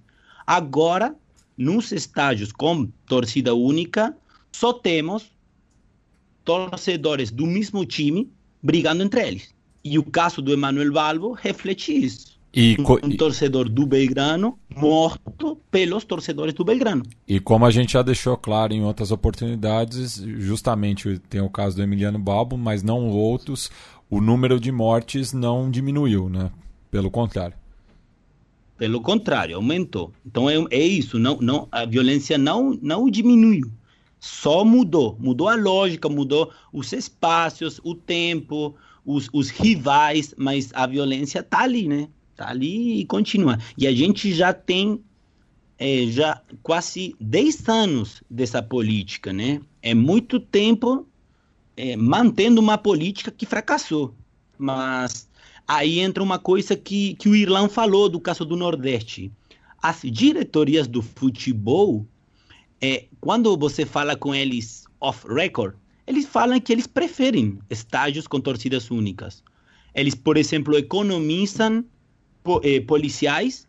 Agora, nos estádios com torcida única, só temos torcedores do mesmo time brigando entre eles. E o caso do Emanuel Balbo reflete isso. E um, um torcedor do Belgrano morto pelos torcedores do Belgrano. E como a gente já deixou claro em outras oportunidades, justamente tem o caso do Emiliano Balbo, mas não outros, o número de mortes não diminuiu, né? Pelo contrário. Pelo contrário, aumentou. Então é, é isso, não, não, a violência não, não diminuiu, só mudou. Mudou a lógica, mudou os espaços, o tempo, os, os rivais, mas a violência está ali, né? Tá ali e continua. E a gente já tem é, já quase 10 anos dessa política, né? É muito tempo é, mantendo uma política que fracassou. Mas aí entra uma coisa que, que o Irlão falou do caso do Nordeste. As diretorias do futebol, é, quando você fala com eles off record, eles falam que eles preferem estádios com torcidas únicas. Eles, por exemplo, economizam eh, policiais,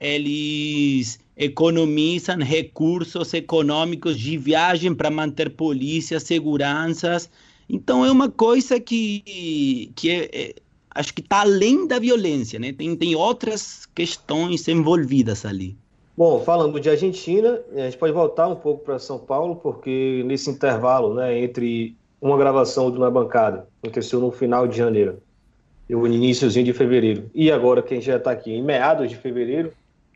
eles economizam recursos econômicos de viagem para manter polícia, seguranças. Então é uma coisa que, que é, é, acho que está além da violência, né? Tem, tem outras questões envolvidas ali. Bom, falando de Argentina, a gente pode voltar um pouco para São Paulo, porque nesse intervalo, né, entre uma gravação do Na Bancada, aconteceu no final de janeiro, o iníciozinho de fevereiro. E agora que a gente já está aqui em meados de fevereiro,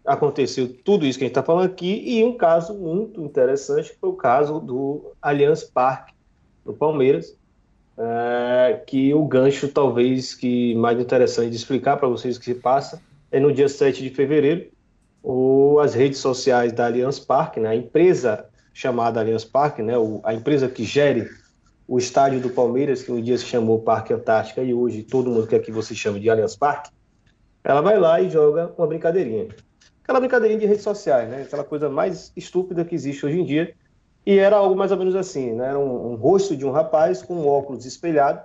aconteceu tudo isso que a gente está falando aqui e um caso muito interessante foi o caso do Allianz Parque, do Palmeiras, é, que o gancho talvez que mais interessante de explicar para vocês o que se passa é no dia 7 de fevereiro, o, as redes sociais da Allianz Parque, né, a empresa chamada Allianz Parque, né, o, a empresa que gere o estádio do Palmeiras, que um dia se chamou Parque Antártica e hoje todo mundo quer que você chame de Allianz Parque, ela vai lá e joga uma brincadeirinha. Aquela brincadeirinha de redes sociais, né? Aquela coisa mais estúpida que existe hoje em dia. E era algo mais ou menos assim, né? Era um, um rosto de um rapaz com um óculos espelhado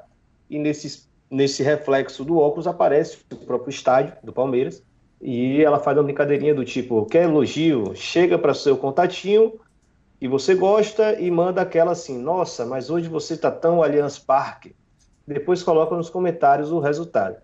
e nesse, nesse reflexo do óculos aparece o próprio estádio do Palmeiras e ela faz uma brincadeirinha do tipo, quer elogio? Chega para seu contatinho e você gosta e manda aquela assim, nossa, mas hoje você está tão Allianz Parque. Depois coloca nos comentários o resultado.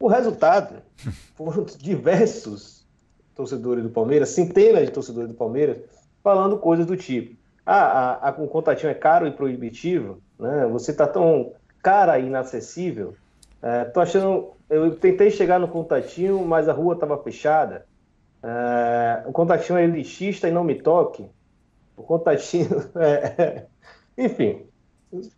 O resultado foram diversos torcedores do Palmeiras, centenas de torcedores do Palmeiras, falando coisas do tipo: ah, a, a, o contatinho é caro e proibitivo, né? você está tão cara e inacessível, É, tô achando. Eu tentei chegar no contatinho, mas a rua estava fechada. É, o contatinho é elitista e não me toque. O contatinho. É, enfim,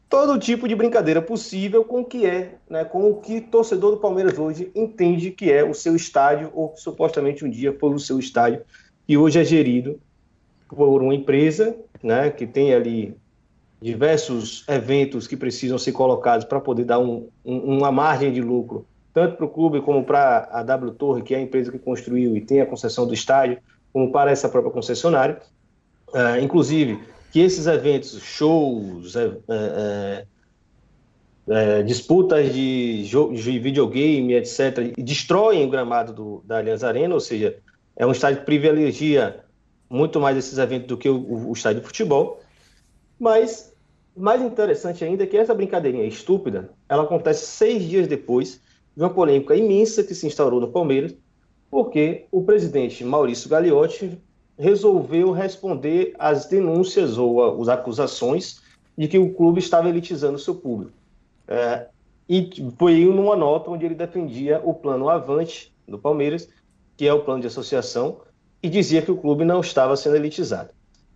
todo tipo de brincadeira possível com o que é, né, com o que torcedor do Palmeiras hoje entende que é o seu estádio, ou supostamente um dia foi o seu estádio, e hoje é gerido por uma empresa né, que tem ali diversos eventos que precisam ser colocados para poder dar um, um, uma margem de lucro, tanto para o clube como para a W Torre, que é a empresa que construiu e tem a concessão do estádio, como para essa própria concessionária. Uh, inclusive, que esses eventos, shows, é, é, é, disputas de, de, videogame, etc., destroem o gramado do, da Allianz Arena, ou seja, é um estádio que privilegia muito mais esses eventos do que o, o estádio de futebol. Mas mais interessante ainda é que essa brincadeirinha estúpida, ela acontece seis dias depois de uma polêmica imensa que se instaurou no Palmeiras, porque o presidente Maurício Gagliotti resolveu responder às denúncias ou às acusações de que o clube estava elitizando o seu público. É, e foi numa nota onde ele defendia o plano Avante do Palmeiras, que é o plano de associação, e dizia que o clube não estava sendo elitizado.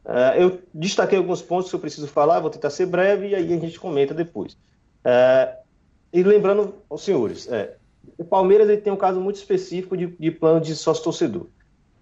É, eu destaquei alguns pontos que eu preciso falar, vou tentar ser breve e aí a gente comenta depois. É, e lembrando aos senhores, é, o Palmeiras ele tem um caso muito específico de, de plano de sócio-torcedor.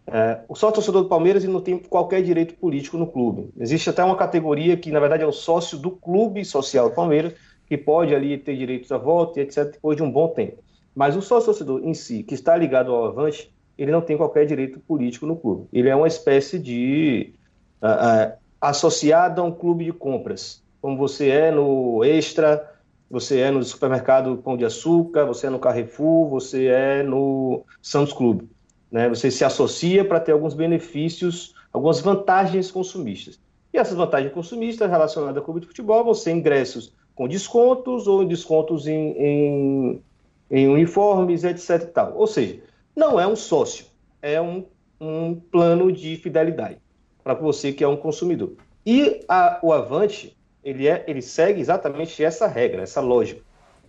É, o sócio torcedor do Palmeiras ele não tem qualquer direito político no clube. Existe até uma categoria que, na verdade, é o sócio do clube social do Palmeiras, que pode ali ter direitos a voto e etc. depois de um bom tempo. Mas o sócio torcedor em si, que está ligado ao Avante, ele não tem qualquer direito político no clube. Ele é uma espécie de uh, uh, associado a um clube de compras, como você é no Extra, você é no supermercado Pão de Açúcar, você é no Carrefour, você é no Santos Clube. Né? Você se associa para ter alguns benefícios, algumas vantagens consumistas. E essas vantagens consumistas relacionadas ao clube de futebol vão ser ingressos com descontos ou descontos em, em, em uniformes, etc. Tal. Ou seja, não é um sócio, é um, um plano de fidelidade para você que é um consumidor. E a, o Avante, ele, é, ele segue exatamente essa regra, essa lógica.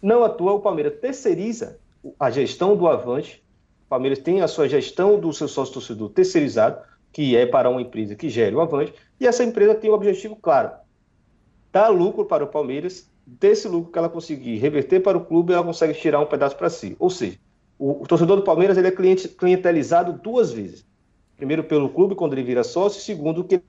Não atua, o Palmeiras terceiriza a gestão do Avante o Palmeiras tem a sua gestão do seu sócio torcedor terceirizado, que é para uma empresa que gere o Avante, e essa empresa tem um objetivo claro: dar lucro para o Palmeiras, desse lucro que ela conseguir reverter para o clube, ela consegue tirar um pedaço para si. Ou seja, o, torcedor do Palmeiras ele é cliente, clientelizado duas vezes. Primeiro pelo clube, quando ele vira sócio, segundo, que ele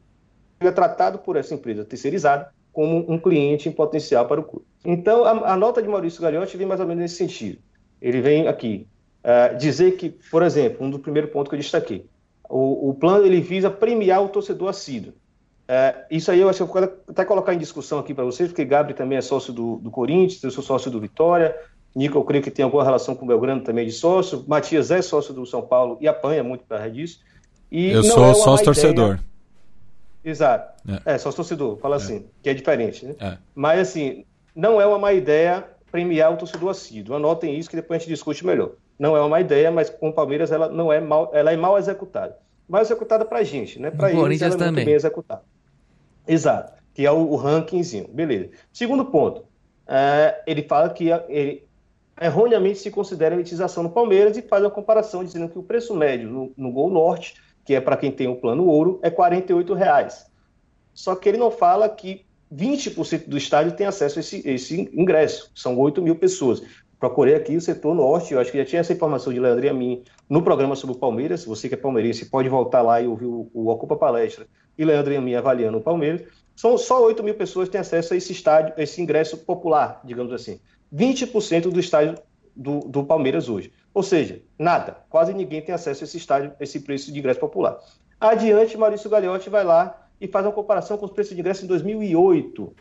é tratado por essa empresa terceirizada como um cliente em potencial para o clube. Então, a, a nota de Maurício Gagliotti vem mais ou menos nesse sentido. Ele vem aqui Uh, dizer que, por exemplo, um do primeiro ponto que eu destaquei, o, o plano ele visa premiar o torcedor assíduo. Uh, isso aí eu acho que eu quero até colocar em discussão aqui para vocês, porque Gabriel também é sócio do, do Corinthians, eu sou sócio do Vitória, Nico eu creio que tem alguma relação com o Belgrano também de sócio, Matias é sócio do São Paulo e apanha muito para disso. E eu sou é sócio torcedor. Exato. É. é, sócio torcedor, fala é. assim, que é diferente, né? É. Mas assim, não é uma má ideia premiar o torcedor assíduo. Anotem isso que depois a gente discute melhor não é uma má ideia, mas com o Palmeiras ela não é mal, ela é mal executada. Mal executada para a gente, né? Para eles ela é também. muito bem executada. Exato, que é o, o rankingzinho, beleza. Segundo ponto, é, ele fala que ele erroneamente se considera elitização no Palmeiras e faz uma comparação dizendo que o preço médio no, no Gol Norte, que é para quem tem o plano ouro, é R$ reais. Só que ele não fala que 20% do estádio tem acesso a esse, esse ingresso, são 8 mil pessoas procurei aqui o setor norte, eu acho que já tinha essa informação de Leandro e a mim no programa sobre o Palmeiras, você que é palmeirense pode voltar lá e ouvir o, o Ocupa Palestra e Leandro e a mim avaliando o Palmeiras, são só 8 mil pessoas que têm acesso a esse estádio, a esse ingresso popular, digamos assim. 20% do estádio do, do Palmeiras hoje. Ou seja, nada, quase ninguém tem acesso a esse estádio, a esse preço de ingresso popular. Adiante, Maurício Gagliotti vai lá e faz uma comparação com os preços de ingresso em 2008,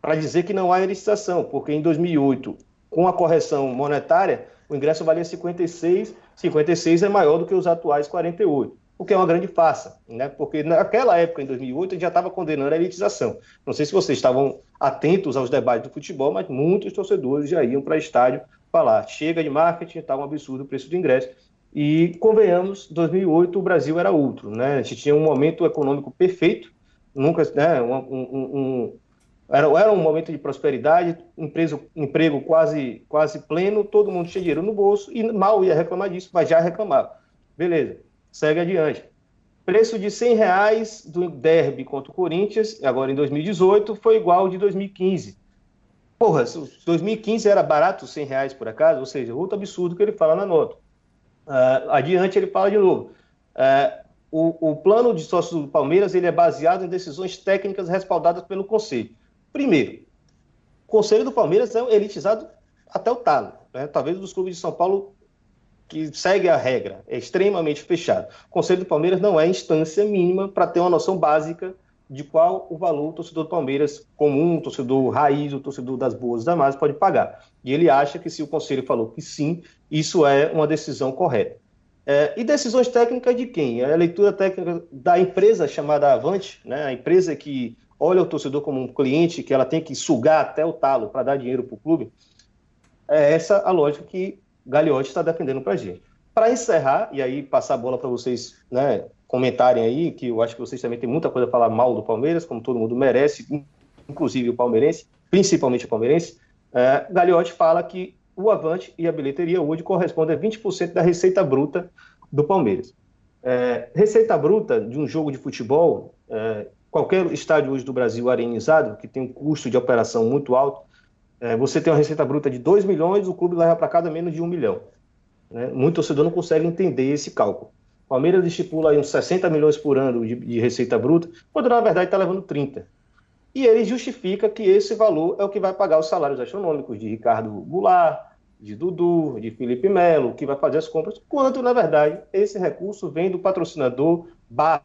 para dizer que não há licitação, porque em 2008 com a correção monetária, o ingresso valia 56, 56 é maior do que os atuais 48, o que é uma grande farsa, né? porque naquela época, em 2008, a gente já estava condenando a elitização. Não sei se vocês estavam atentos aos debates do futebol, mas muitos torcedores já iam para estádio falar, chega de marketing, está um absurdo o preço do ingresso. E, convenhamos, 2008 o Brasil era outro, né? A gente tinha um momento econômico perfeito, nunca, né, um, um, um era, era um momento de prosperidade, empresa, emprego quase, quase pleno, todo mundo tinha dinheiro no bolso e mal ia reclamar disso, mas já reclamava. Beleza, segue adiante. Preço de 100 reais do derby contra o Corinthians, agora em 2018, foi igual ao de 2015. Porra, 2015 era barato 100 reais por acaso, ou seja, outro absurdo que ele fala na nota. Uh, adiante ele fala de novo. Uh, o, o, plano de sócios do Palmeiras ele é baseado em decisões técnicas respaldadas pelo Conselho. Primeiro, o Conselho do Palmeiras é elitizado até o talo. Né? Talvez dos clubes de São Paulo que segue a regra, é extremamente fechado. O Conselho do Palmeiras não é instância mínima para ter uma noção básica de qual o valor o torcedor do Palmeiras comum, o torcedor raiz, o torcedor das boas da mais pode pagar. E ele acha que se o Conselho falou que sim, isso é uma decisão correta. É, e decisões técnicas de quem? É a leitura técnica da empresa chamada Avante, né? a empresa que olha o torcedor como um cliente, que ela tem que sugar até o talo para dar dinheiro para o clube. É essa a lógica que Gagliotti está defendendo para a gente. Para encerrar, e aí passar a bola para vocês né, comentarem aí, que eu acho que vocês também têm muita coisa a falar mal do Palmeiras, como todo mundo merece, inclusive o palmeirense, principalmente o palmeirense, é, Gagliotti fala que o Avante e a bilheteria hoje correspondem a 20% da receita bruta do Palmeiras. É, receita bruta de um jogo de futebol, é, qualquer estádio hoje do Brasil arenizado, que tem um custo de operação muito alto, é, você tem uma receita bruta de 2 milhões, o clube leva para cada menos de 1 milhão. Né? Muito torcedor não consegue entender esse cálculo. O Palmeiras estipula aí uns 60 milhões por ano de, de receita bruta, quando na verdade está levando 30. E ele justifica que esse valor é o que vai pagar os salários astronômicos de Ricardo Goulart, de Dudu, de Felipe Melo, que vai fazer as compras, quando na verdade esse recurso vem do patrocinador barra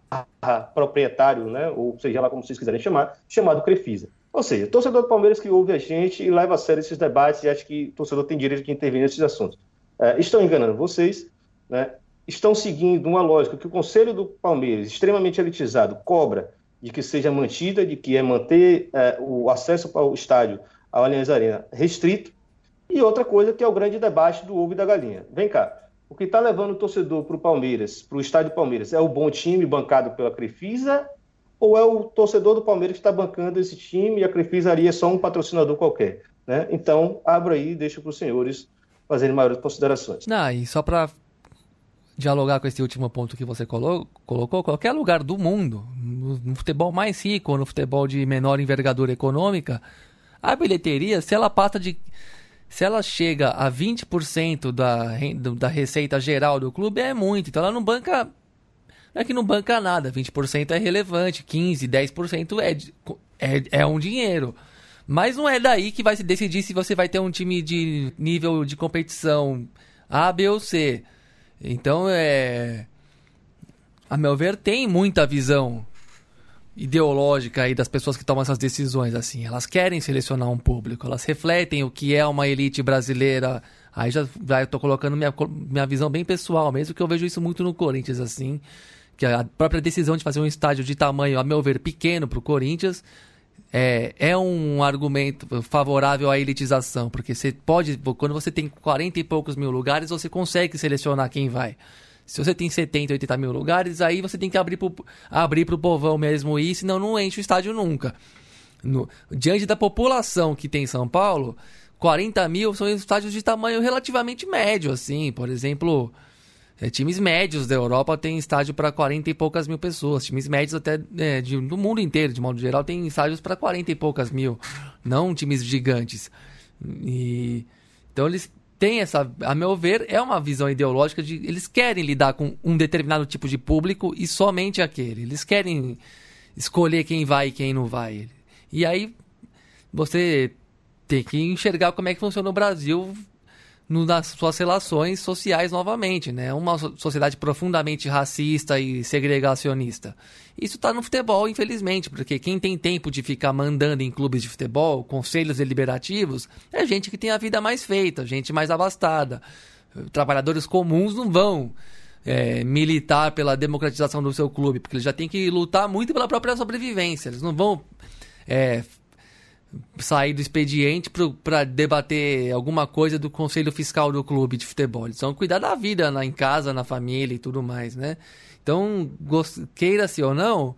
proprietário, né, ou seja lá como vocês quiserem chamar, chamado Crefisa. Ou seja, torcedor do Palmeiras que ouve a gente e leva a sério esses debates e acha que o torcedor tem direito de intervir nesses assuntos. É, estão enganando vocês, né? estão seguindo uma lógica que o Conselho do Palmeiras, extremamente elitizado, cobra de que seja mantida, de que é manter é, o acesso ao estádio, ao Allianz Arena, restrito, e outra coisa que é o grande debate do ovo e da galinha. Vem cá, o que está levando o torcedor para o Palmeiras, para o estádio Palmeiras, é o bom time bancado pela Crefisa ou é o torcedor do Palmeiras que está bancando esse time e a Crefisaria é só um patrocinador qualquer? Né? Então, abro aí e deixo para os senhores fazerem maiores considerações. Não, e só para dialogar com esse último ponto que você colocou, qualquer lugar do mundo, no futebol mais rico no futebol de menor envergadura econômica, a bilheteria, se ela passa de. Se ela chega a 20% da, da receita geral do clube, é muito. Então ela não banca é que não banca nada, 20% é relevante, 15%, 10% é, é, é um dinheiro. Mas não é daí que vai se decidir se você vai ter um time de nível de competição A, B ou C. Então, é. A meu ver, tem muita visão ideológica aí das pessoas que tomam essas decisões, assim. Elas querem selecionar um público, elas refletem o que é uma elite brasileira. Aí já, eu tô colocando minha, minha visão bem pessoal, mesmo que eu vejo isso muito no Corinthians, assim que a própria decisão de fazer um estádio de tamanho, a meu ver, pequeno para o Corinthians, é, é um argumento favorável à elitização, porque você pode, quando você tem 40 e poucos mil lugares, você consegue selecionar quem vai. Se você tem 70, 80 mil lugares, aí você tem que abrir para abrir o povão mesmo ir, senão não enche o estádio nunca. No, diante da população que tem em São Paulo, 40 mil são estádios de tamanho relativamente médio, assim. Por exemplo, é, times médios da Europa têm estádio para 40 e poucas mil pessoas. Times médios até é, de, do mundo inteiro, de modo geral, têm estádios para 40 e poucas mil. Não times gigantes. E, então eles têm essa, a meu ver, é uma visão ideológica de eles querem lidar com um determinado tipo de público e somente aquele. Eles querem escolher quem vai e quem não vai. E aí você tem que enxergar como é que funciona o Brasil nas suas relações sociais novamente, né? Uma sociedade profundamente racista e segregacionista. Isso está no futebol, infelizmente, porque quem tem tempo de ficar mandando em clubes de futebol, conselhos deliberativos, é gente que tem a vida mais feita, gente mais abastada. Trabalhadores comuns não vão é, militar pela democratização do seu clube, porque eles já têm que lutar muito pela própria sobrevivência. Eles não vão é, sair do expediente para debater alguma coisa do conselho fiscal do clube de futebol. Eles cuidar da vida na, em casa, na família e tudo mais, né? Então, queira-se ou não,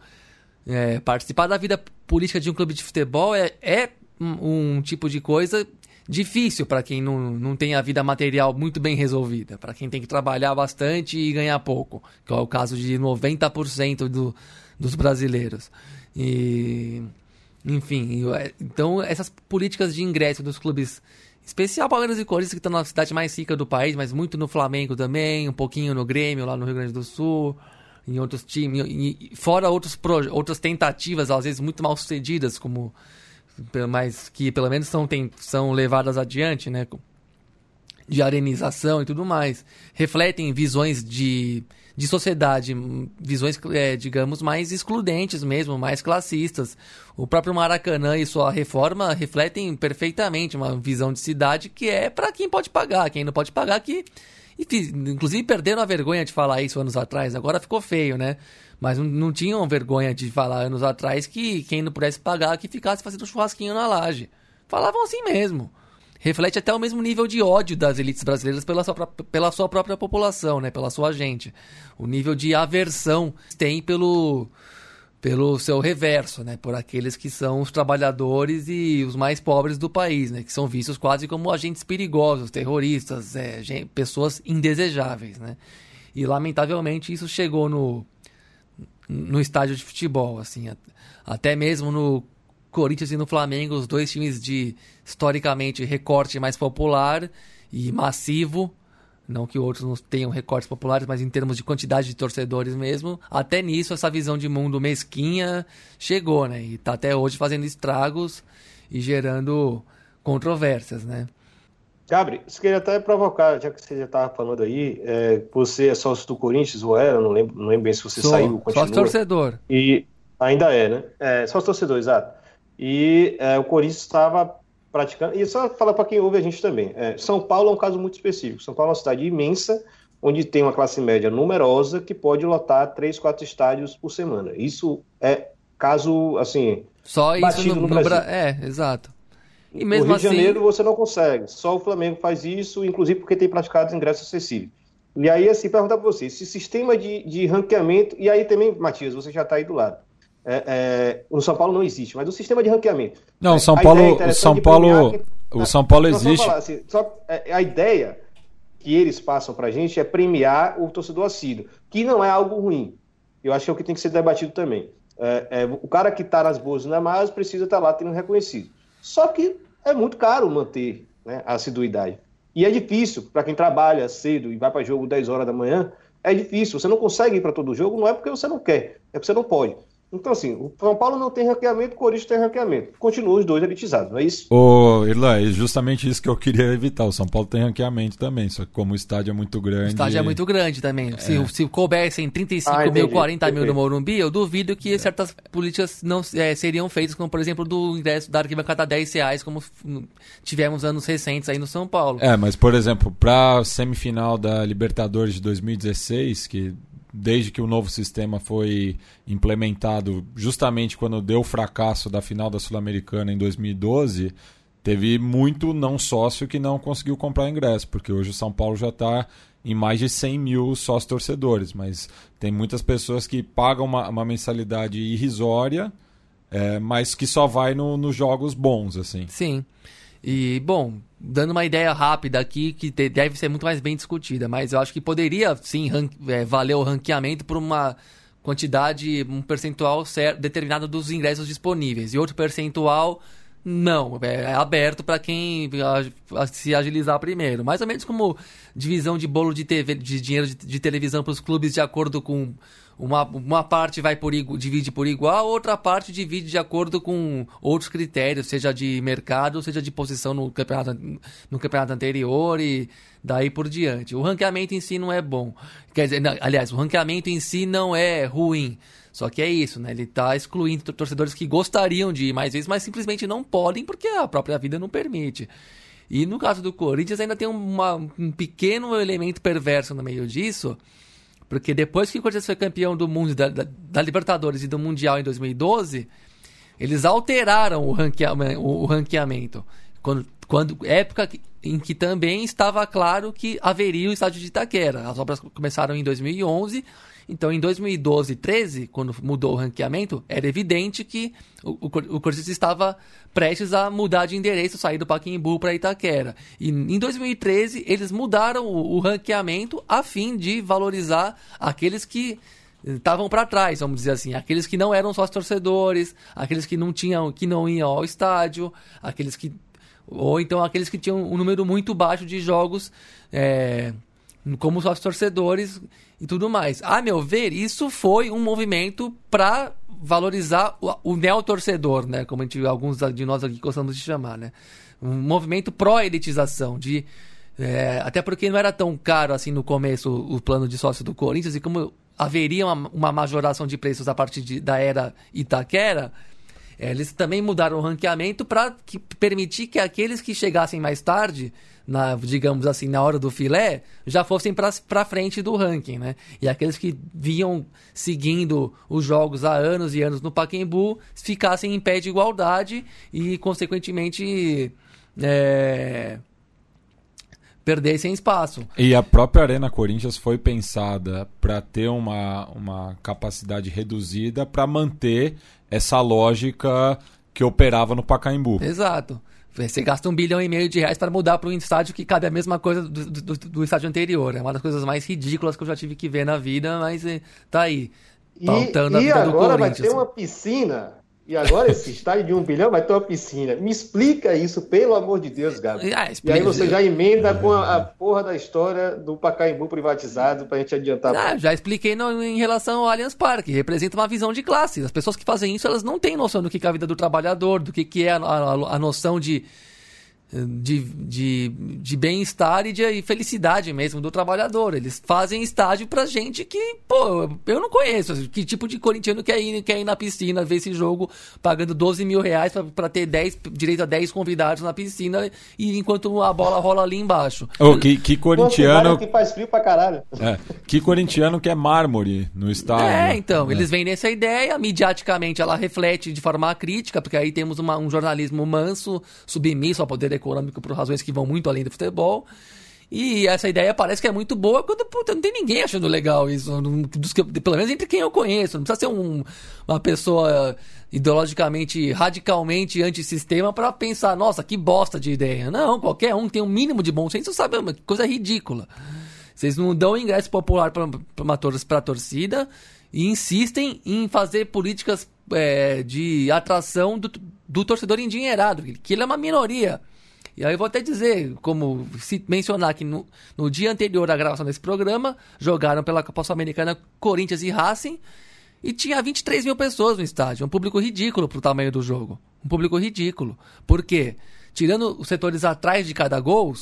é, participar da vida política de um clube de futebol é, é um, um tipo de coisa difícil para quem não, não tem a vida material muito bem resolvida, para quem tem que trabalhar bastante e ganhar pouco, que é o caso de 90% do, dos brasileiros. E, enfim, é, então essas políticas de ingresso dos clubes, especial Palmeiras e Corinthians, que estão na cidade mais rica do país, mas muito no Flamengo também, um pouquinho no Grêmio, lá no Rio Grande do Sul, em outros times, fora outros outras tentativas, às vezes muito mal sucedidas, como mas que pelo menos são, tem, são levadas adiante, né? De arenização e tudo mais. Refletem visões de, de sociedade, visões, é, digamos, mais excludentes mesmo, mais classistas. O próprio Maracanã e sua reforma refletem perfeitamente uma visão de cidade que é para quem pode pagar. Quem não pode pagar, que. Inclusive perderam a vergonha de falar isso anos atrás, agora ficou feio, né? Mas não, não, tinham vergonha de falar anos atrás que quem não pudesse pagar que ficasse fazendo churrasquinho na laje. Falavam assim mesmo. Reflete até o mesmo nível de ódio das elites brasileiras pela sua, pela sua própria população, né? pela sua gente. O nível de aversão tem pelo, pelo seu reverso, né? por aqueles que são os trabalhadores e os mais pobres do país, né? que são vistos quase como agentes perigosos, terroristas, é, pessoas indesejáveis. Né? E lamentavelmente isso chegou no, no estádio de futebol, assim, até mesmo no Corinthians e no Flamengo, os dois times de historicamente recorte mais popular e massivo, não que outros não tenham recortes populares, mas em termos de quantidade de torcedores mesmo, até nisso essa visão de mundo mesquinha chegou, né? E está até hoje fazendo estragos e gerando controvérsias, né? Gabriel, você queria até provocar, já que você já estava falando aí, é, você é sócio do Corinthians ou era, não lembro, não lembro bem se você Sou, saiu, continua. Sócio torcedor. E ainda é, né? É, sócio torcedor, exato. E é, o Corinthians estava praticando, e só falar para quem ouve a gente também, é, São Paulo é um caso muito específico. São Paulo é uma cidade imensa, onde tem uma classe média numerosa que pode lotar três, quatro estádios por semana. Isso é caso, assim, só isso no, no, no Brasil. É, exato. E mesmo no Rio assim... de Janeiro você não consegue. Só o Flamengo faz isso, inclusive porque tem praticado ingresso acessível. E aí, assim, perguntar para você, esse sistema de, de ranqueamento, e aí também, Matias, você já está aí do lado. É, é, no São Paulo não existe, mas o sistema de ranqueamento. Não, o São Paulo, o São Paulo, que, o São Paulo existe. Falar, assim, só, é, a ideia que eles passam para a gente é premiar o torcedor assíduo, que não é algo ruim. Eu acho que é o que tem que ser debatido também. É, é, o cara que está nas boas e na más precisa estar tá lá tendo reconhecido. Só que é muito caro manter né, a assiduidade. E é difícil para quem trabalha cedo e vai para jogo 10 horas da manhã. É difícil. Você não consegue ir para todo jogo, não é porque você não quer, é porque você não pode. Então, assim, o São Paulo não tem ranqueamento, o Corinthians tem ranqueamento. Continuam os dois elitizados, não é isso? Ô, Irlan, é justamente isso que eu queria evitar. O São Paulo tem ranqueamento também, só que como o estádio é muito grande. O estádio é muito grande também. É. Se, se coubessem 35 ah, mil, 40 mil no Morumbi, eu duvido que é. certas políticas não é, seriam feitas, como por exemplo do ingresso da arquibancada 10 reais, como tivemos anos recentes aí no São Paulo. É, mas por exemplo, para semifinal da Libertadores de 2016, que desde que o novo sistema foi implementado, justamente quando deu o fracasso da final da Sul-Americana em 2012, teve muito não sócio que não conseguiu comprar ingresso, porque hoje o São Paulo já está em mais de 100 mil sócios torcedores, mas tem muitas pessoas que pagam uma, uma mensalidade irrisória, é, mas que só vai nos no jogos bons, assim. Sim. E, bom, dando uma ideia rápida aqui, que deve ser muito mais bem discutida, mas eu acho que poderia, sim, é, valer o ranqueamento por uma quantidade, um percentual determinado dos ingressos disponíveis. E outro percentual, não. É, é aberto para quem se agilizar primeiro. Mais ou menos como divisão de bolo de, TV, de dinheiro de, de televisão para os clubes de acordo com uma, uma parte vai por divide por igual, outra parte divide de acordo com outros critérios, seja de mercado, seja de posição no campeonato, no campeonato anterior e daí por diante. O ranqueamento em si não é bom. Quer dizer, não, aliás, o ranqueamento em si não é ruim. Só que é isso, né? Ele está excluindo torcedores que gostariam de ir mais vezes, mas simplesmente não podem porque a própria vida não permite. E no caso do Corinthians ainda tem uma, um pequeno elemento perverso no meio disso, porque depois que o Corinthians foi campeão do mundo, da, da, da Libertadores e do Mundial em 2012, eles alteraram o, ranquea, o, o ranqueamento. Quando quando época em que também estava claro que haveria o estádio de Itaquera. As obras começaram em 2011, então em 2012 e 13, quando mudou o ranqueamento, era evidente que o, o, o Corinthians estava prestes a mudar de endereço, sair do Paquimbu para Itaquera. E em 2013 eles mudaram o, o ranqueamento a fim de valorizar aqueles que estavam para trás, vamos dizer assim, aqueles que não eram sócios torcedores, aqueles que não tinham, que não iam ao estádio, aqueles que ou então aqueles que tinham um número muito baixo de jogos é, como sócios torcedores e tudo mais. A meu ver, isso foi um movimento para valorizar o, o neo-torcedor, né? Como gente, alguns de nós aqui gostamos de chamar, né? Um movimento pró-elitização, de é, até porque não era tão caro assim no começo o, o plano de sócio do Corinthians e como haveria uma, uma majoração de preços a partir de, da era Itaquera, é, eles também mudaram o ranqueamento para permitir que aqueles que chegassem mais tarde, na, digamos assim, na hora do filé, já fossem para frente do ranking, né? E aqueles que vinham seguindo os jogos há anos e anos no Pacaembu ficassem em pé de igualdade e, consequentemente, é, perdessem espaço. E a própria Arena Corinthians foi pensada para ter uma, uma capacidade reduzida para manter essa lógica que operava no Pacaembu. Exato. Você gasta um bilhão e meio de reais para mudar para um estádio que cabe a mesma coisa do, do, do, estádio anterior. É uma das coisas mais ridículas que eu já tive que ver na vida, mas eh, tá aí. E, e agora vai ter uma piscina e agora esse estádio de um bilhão vai ter uma piscina. Me explica isso, pelo amor de Deus, Gabi. Ah, e aí você já emenda com a, a, porra da história do Pacaembu privatizado pra gente adiantar. Ah, já expliquei no, em relação ao Allianz Parque. Representa uma visão de classe. As pessoas que fazem isso, elas não têm noção do que é a vida do trabalhador, do que, que é a, a, a noção de de, de, de bem-estar e de felicidade mesmo do trabalhador. Eles fazem estádio pra gente que, pô, eu não conheço. Que tipo de corintiano quer ir, quer ir na piscina ver esse jogo pagando 12 mil reais pra, pra ter 10, direito a 10 convidados na piscina e enquanto a bola rola ali embaixo. Oh, que, que corintiano. Que faz frio pra caralho. É, que corintiano quer mármore no estádio. É, então, é. eles vêm nessa ideia, mediaticamente ela reflete de forma crítica, porque aí temos uma, um jornalismo manso, submisso ao poder econômico por razões que vão muito além do futebol. E essa ideia parece que é muito boa quando puta, não tem ninguém achando legal isso. Dos que, pelo menos entre quem eu conheço. Não precisa ser um, uma pessoa ideologicamente, radicalmente antissistema para pensar, nossa, que bosta de ideia. Não, qualquer um tem um mínimo de bom senso sabe, uma coisa ridícula. Vocês não dão ingresso popular para a torcida e insistem em fazer políticas é, de atração do, do torcedor endinheirado, que ele é uma minoria. E aí eu vou até dizer, como se mencionar que no, no dia anterior à gravação desse programa, jogaram pela Copa Sul-Americana Corinthians e Racing, e tinha 23 mil pessoas no estádio. Um público ridículo pro tamanho do jogo. Um público ridículo. Por quê? Tirando os setores atrás de cada gol,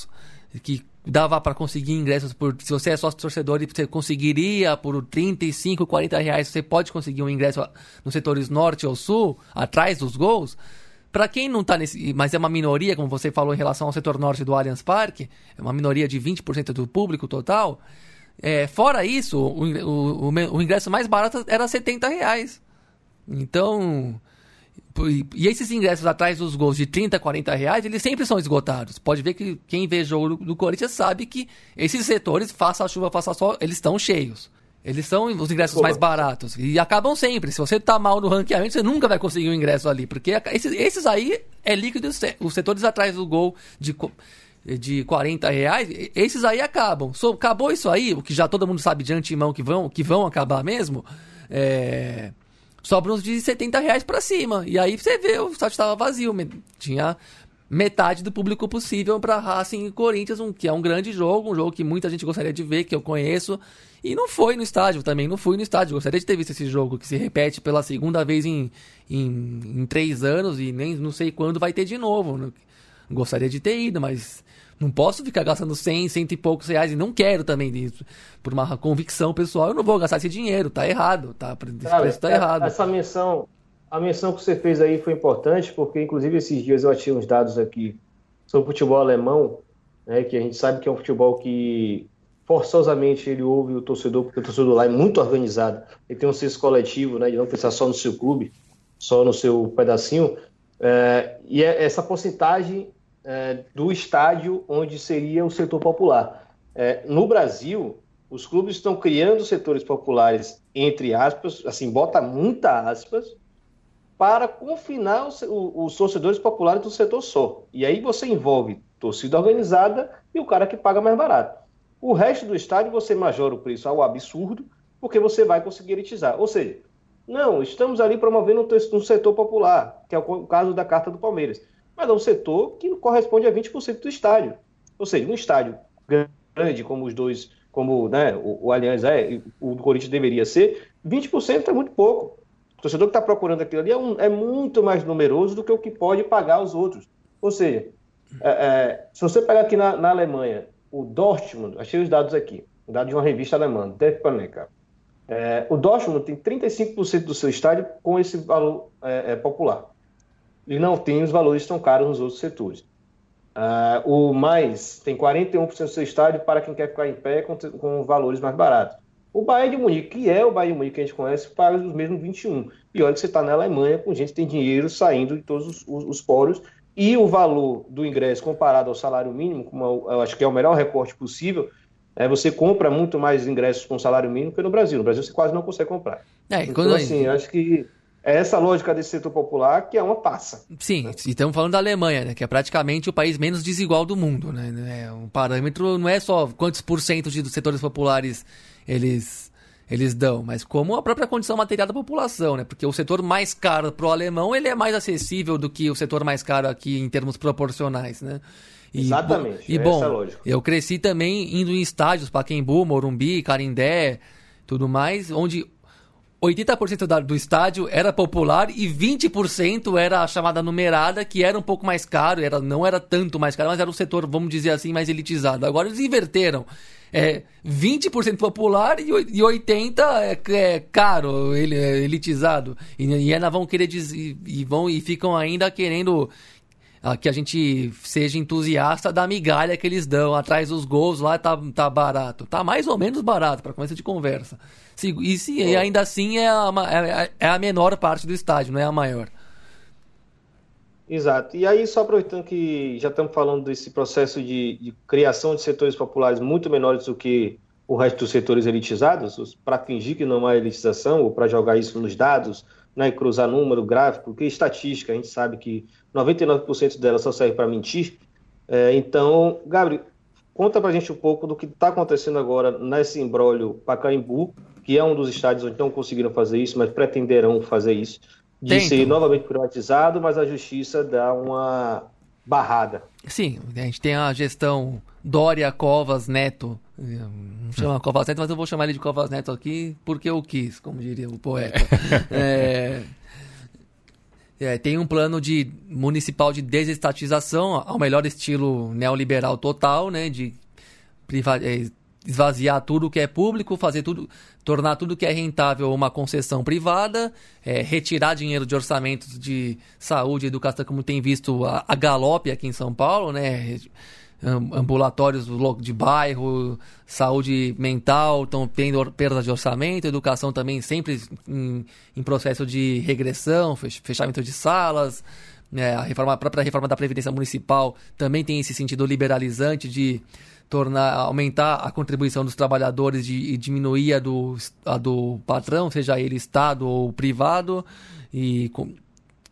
que dava para conseguir ingressos por. Se você é sócio torcedor e você conseguiria por 35, 40 reais, você pode conseguir um ingresso nos setores norte ou sul, atrás dos gols. Para quem não está nesse. Mas é uma minoria, como você falou em relação ao setor norte do Allianz Parque, é uma minoria de 20% do público total. É, fora isso, o, o, o, ingresso mais barato era 70 reais. Então. E esses ingressos atrás dos gols de 30, 40 reais, eles sempre são esgotados. Pode ver que quem vê jogo do Corinthians sabe que esses setores, faça a chuva, faça sol, eles estão cheios. Eles são os ingressos Pô. mais baratos. E acabam sempre. Se você tá mal no ranqueamento, você nunca vai conseguir um ingresso ali. Porque esses, esses aí é líquido. Os setores atrás do gol de, de 40 reais, esses aí acabam. So, acabou isso aí, o que já todo mundo sabe de antemão que vão, que vão acabar mesmo. É, sobram uns de 70 reais pra cima. E aí você vê, o estádio estava vazio. Tinha metade do público possível para Racing e Corinthians, um, que é um grande jogo, um jogo que muita gente gostaria de ver, que eu conheço. E não foi no estádio também, não fui no estádio. Gostaria de ter visto esse jogo que se repete pela segunda vez em, em, em três anos e nem não sei quando vai ter de novo. Gostaria de ter ido, mas não posso ficar gastando 100, cento e poucos reais e não quero também disso. Por uma convicção pessoal, eu não vou gastar esse dinheiro, tá errado, tá? Esse Cara, preço tá é, errado. Essa menção, a menção que você fez aí foi importante, porque inclusive esses dias eu achei uns dados aqui sobre o futebol alemão, né, que a gente sabe que é um futebol que forçosamente ele ouve o torcedor, porque o torcedor lá é muito organizado, ele tem um senso coletivo, né, de não pensar só no seu clube, só no seu pedacinho, é, e é, essa porcentagem é, do estádio onde seria o setor popular. É, no Brasil, os clubes estão criando setores populares, entre aspas, assim, bota muita aspas, para confinar os, os torcedores populares do setor só. E aí você envolve torcida organizada e o cara que paga mais barato. O resto do estádio você majora o preço ao absurdo, porque você vai conseguir elitizar. Ou seja, não, estamos ali promovendo um, setor popular, que é o caso da Carta do Palmeiras. Mas é um setor que corresponde a 20% do estádio. Ou seja, um estádio grande como os dois, como né, o, o Allianz é, o Corinthians deveria ser, 20% é muito pouco. Torcedor que está procurando aquilo ali é, um, é, muito mais numeroso do que o que pode pagar os outros. Ou seja, é, é, se você pegar aqui na, na, Alemanha, o Dortmund, achei os dados aqui, dados de uma revista alemã, Der Panecker. É, o Dortmund tem 35% do seu estádio com esse valor é, é, popular. E não tem os valores tão caros nos outros setores. Uh, o mais tem 41% do seu estádio para quem quer ficar em pé com, com valores mais baratos. O Bayern de Munique, que é o Bayern de Munique que a gente conhece, paga os mesmos 21. E olha que você está na Alemanha com gente que tem dinheiro saindo de todos os, os, os poros. E o valor do ingresso comparado ao salário mínimo, como eu, eu acho que é o melhor recorte possível, é, você compra muito mais ingressos com salário mínimo que no Brasil. No Brasil você quase não consegue comprar. É, então, assim, acho que é essa lógica desse setor popular que é uma passa. Sim, né? estamos falando da Alemanha, né, que é praticamente o país menos desigual do mundo. Né? É, um parâmetro não é só quantos por cento de setores populares eles, eles dão, mas como a própria condição material da população, né? Porque o setor mais caro para o alemão ele é mais acessível do que o setor mais caro aqui em termos proporcionais, né? E, Exatamente. E bom, é eu cresci também indo em estádios, Pacaembu, Morumbi, Carindé, tudo mais, onde 80% da, do estádio era popular e 20% era a chamada numerada, que era um pouco mais caro, era, não era tanto mais caro, mas era um setor, vamos dizer assim, mais elitizado. Agora eles inverteram. É 20% popular e 80% é, é caro, ele, é elitizado. E, e ainda vão querer dizer, e vão e ficam ainda querendo que a gente seja entusiasta da migalha que eles dão. Atrás dos gols lá tá, tá barato. Tá mais ou menos barato, para começo de conversa. E, se, e ainda assim é a, é, é a menor parte do estádio, não é a maior. Exato. E aí, só aproveitando que já estamos falando desse processo de, de, criação de setores populares muito menores do que o resto dos setores elitizados, para fingir que não há elitização, ou para jogar isso nos dados, né, cruzar número, gráfico, que estatística, a gente sabe que 99% dela só serve para mentir. É, então, Gabriel, conta para a gente um pouco do que está acontecendo agora nesse embrólio Pacaembu, que é um dos estádios onde não conseguiram fazer isso, mas pretenderão fazer isso, de Tento. ser novamente privatizado, mas a justiça dá uma barrada. Sim, a gente tem a gestão Dória Covas Neto. Não chama Covas Neto, mas eu vou chamar ele de Covas Neto aqui porque eu quis, como diria o poeta. é, é, tem um plano de municipal de desestatização, ao melhor estilo neoliberal total, né? De priva é, esvaziar tudo que é público, fazer tudo, tornar tudo que é rentável uma concessão privada, é, retirar dinheiro de orçamentos de saúde e educação, como tem visto a, a galope aqui em São Paulo, né? ambulatórios de bairro, saúde mental estão tendo perda de orçamento, educação também sempre em, em processo de regressão, fechamento de salas, né? a, reforma, a própria reforma da Previdência Municipal também tem esse sentido liberalizante de tornar, aumentar a contribuição dos trabalhadores e diminuir a do, a do patrão, seja ele Estado ou privado, e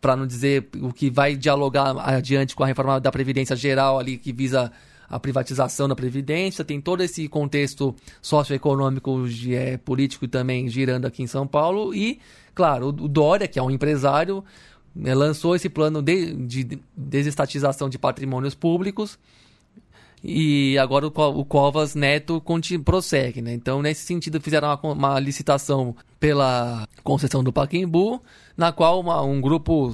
para não dizer o que vai dialogar adiante com a reforma da Previdência Geral ali que visa a privatização da Previdência, tem todo esse contexto socioeconômico, é, político também girando aqui em São Paulo, e, claro, o Dória, que é um empresário, né, lançou esse plano de desestatização de patrimônios públicos, e agora o, Covas Neto prossegue, né? Então, nesse sentido, fizeram uma, uma licitação pela concessão do Paquembu, na qual uma, um grupo,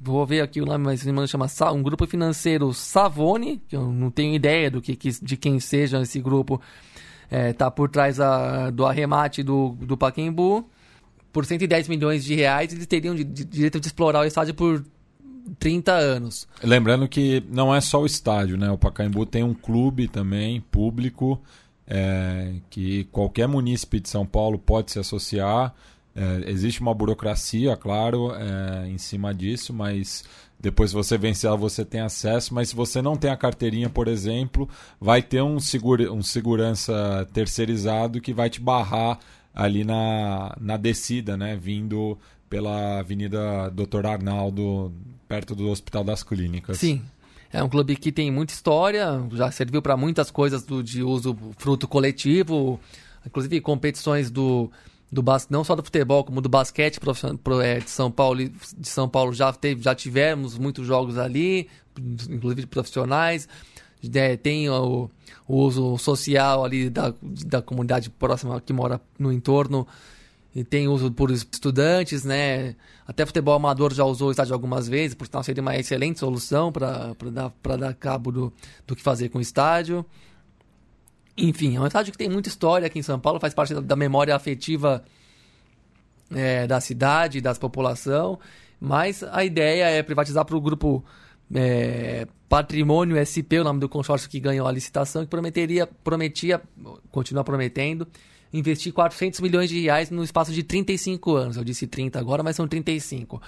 vou ver aqui o nome, mas se chama um grupo financeiro Savone, que eu não tenho ideia do que, de quem seja esse grupo, está é, por trás a, do arremate do, do Paquembu. Por 110 milhões de reais, eles teriam de, de, direito de explorar o estádio por 30 anos. Lembrando que não é só o estádio, né? O Pacaembu tem um clube também, público, é, que qualquer munícipe de São Paulo pode se associar. É, existe uma burocracia, claro, é, em cima disso, mas depois se você vencer ela você tem acesso, mas se você não tem a carteirinha, por exemplo, vai ter um, segura, um segurança terceirizado que vai te barrar ali na, na descida, né? Vindo pela Avenida Doutor Arnaldo, perto do Hospital das Clínicas. Sim. É um clube que tem muita história, já serviu para muitas coisas do, de uso fruto coletivo, inclusive competições do, do bas... não só do futebol, como do basquete é, de São Paulo, de São Paulo já, teve, já tivemos muitos jogos ali, inclusive profissionais. É, tem o, o, uso social ali da, da comunidade próxima que mora no entorno. E tem uso por estudantes, né? Até futebol amador já usou o estádio algumas vezes, por sinal seria uma excelente solução para dar, dar cabo do, do que fazer com o estádio. Enfim, é um estádio que tem muita história aqui em São Paulo, faz parte da memória afetiva é, da cidade, da população, mas a ideia é privatizar para o grupo é, Patrimônio SP, o nome do consórcio que ganhou a licitação, que prometeria, prometia, continua prometendo, investir 400 milhões de reais no espaço de 35 anos. Eu disse 30 agora, mas são 35.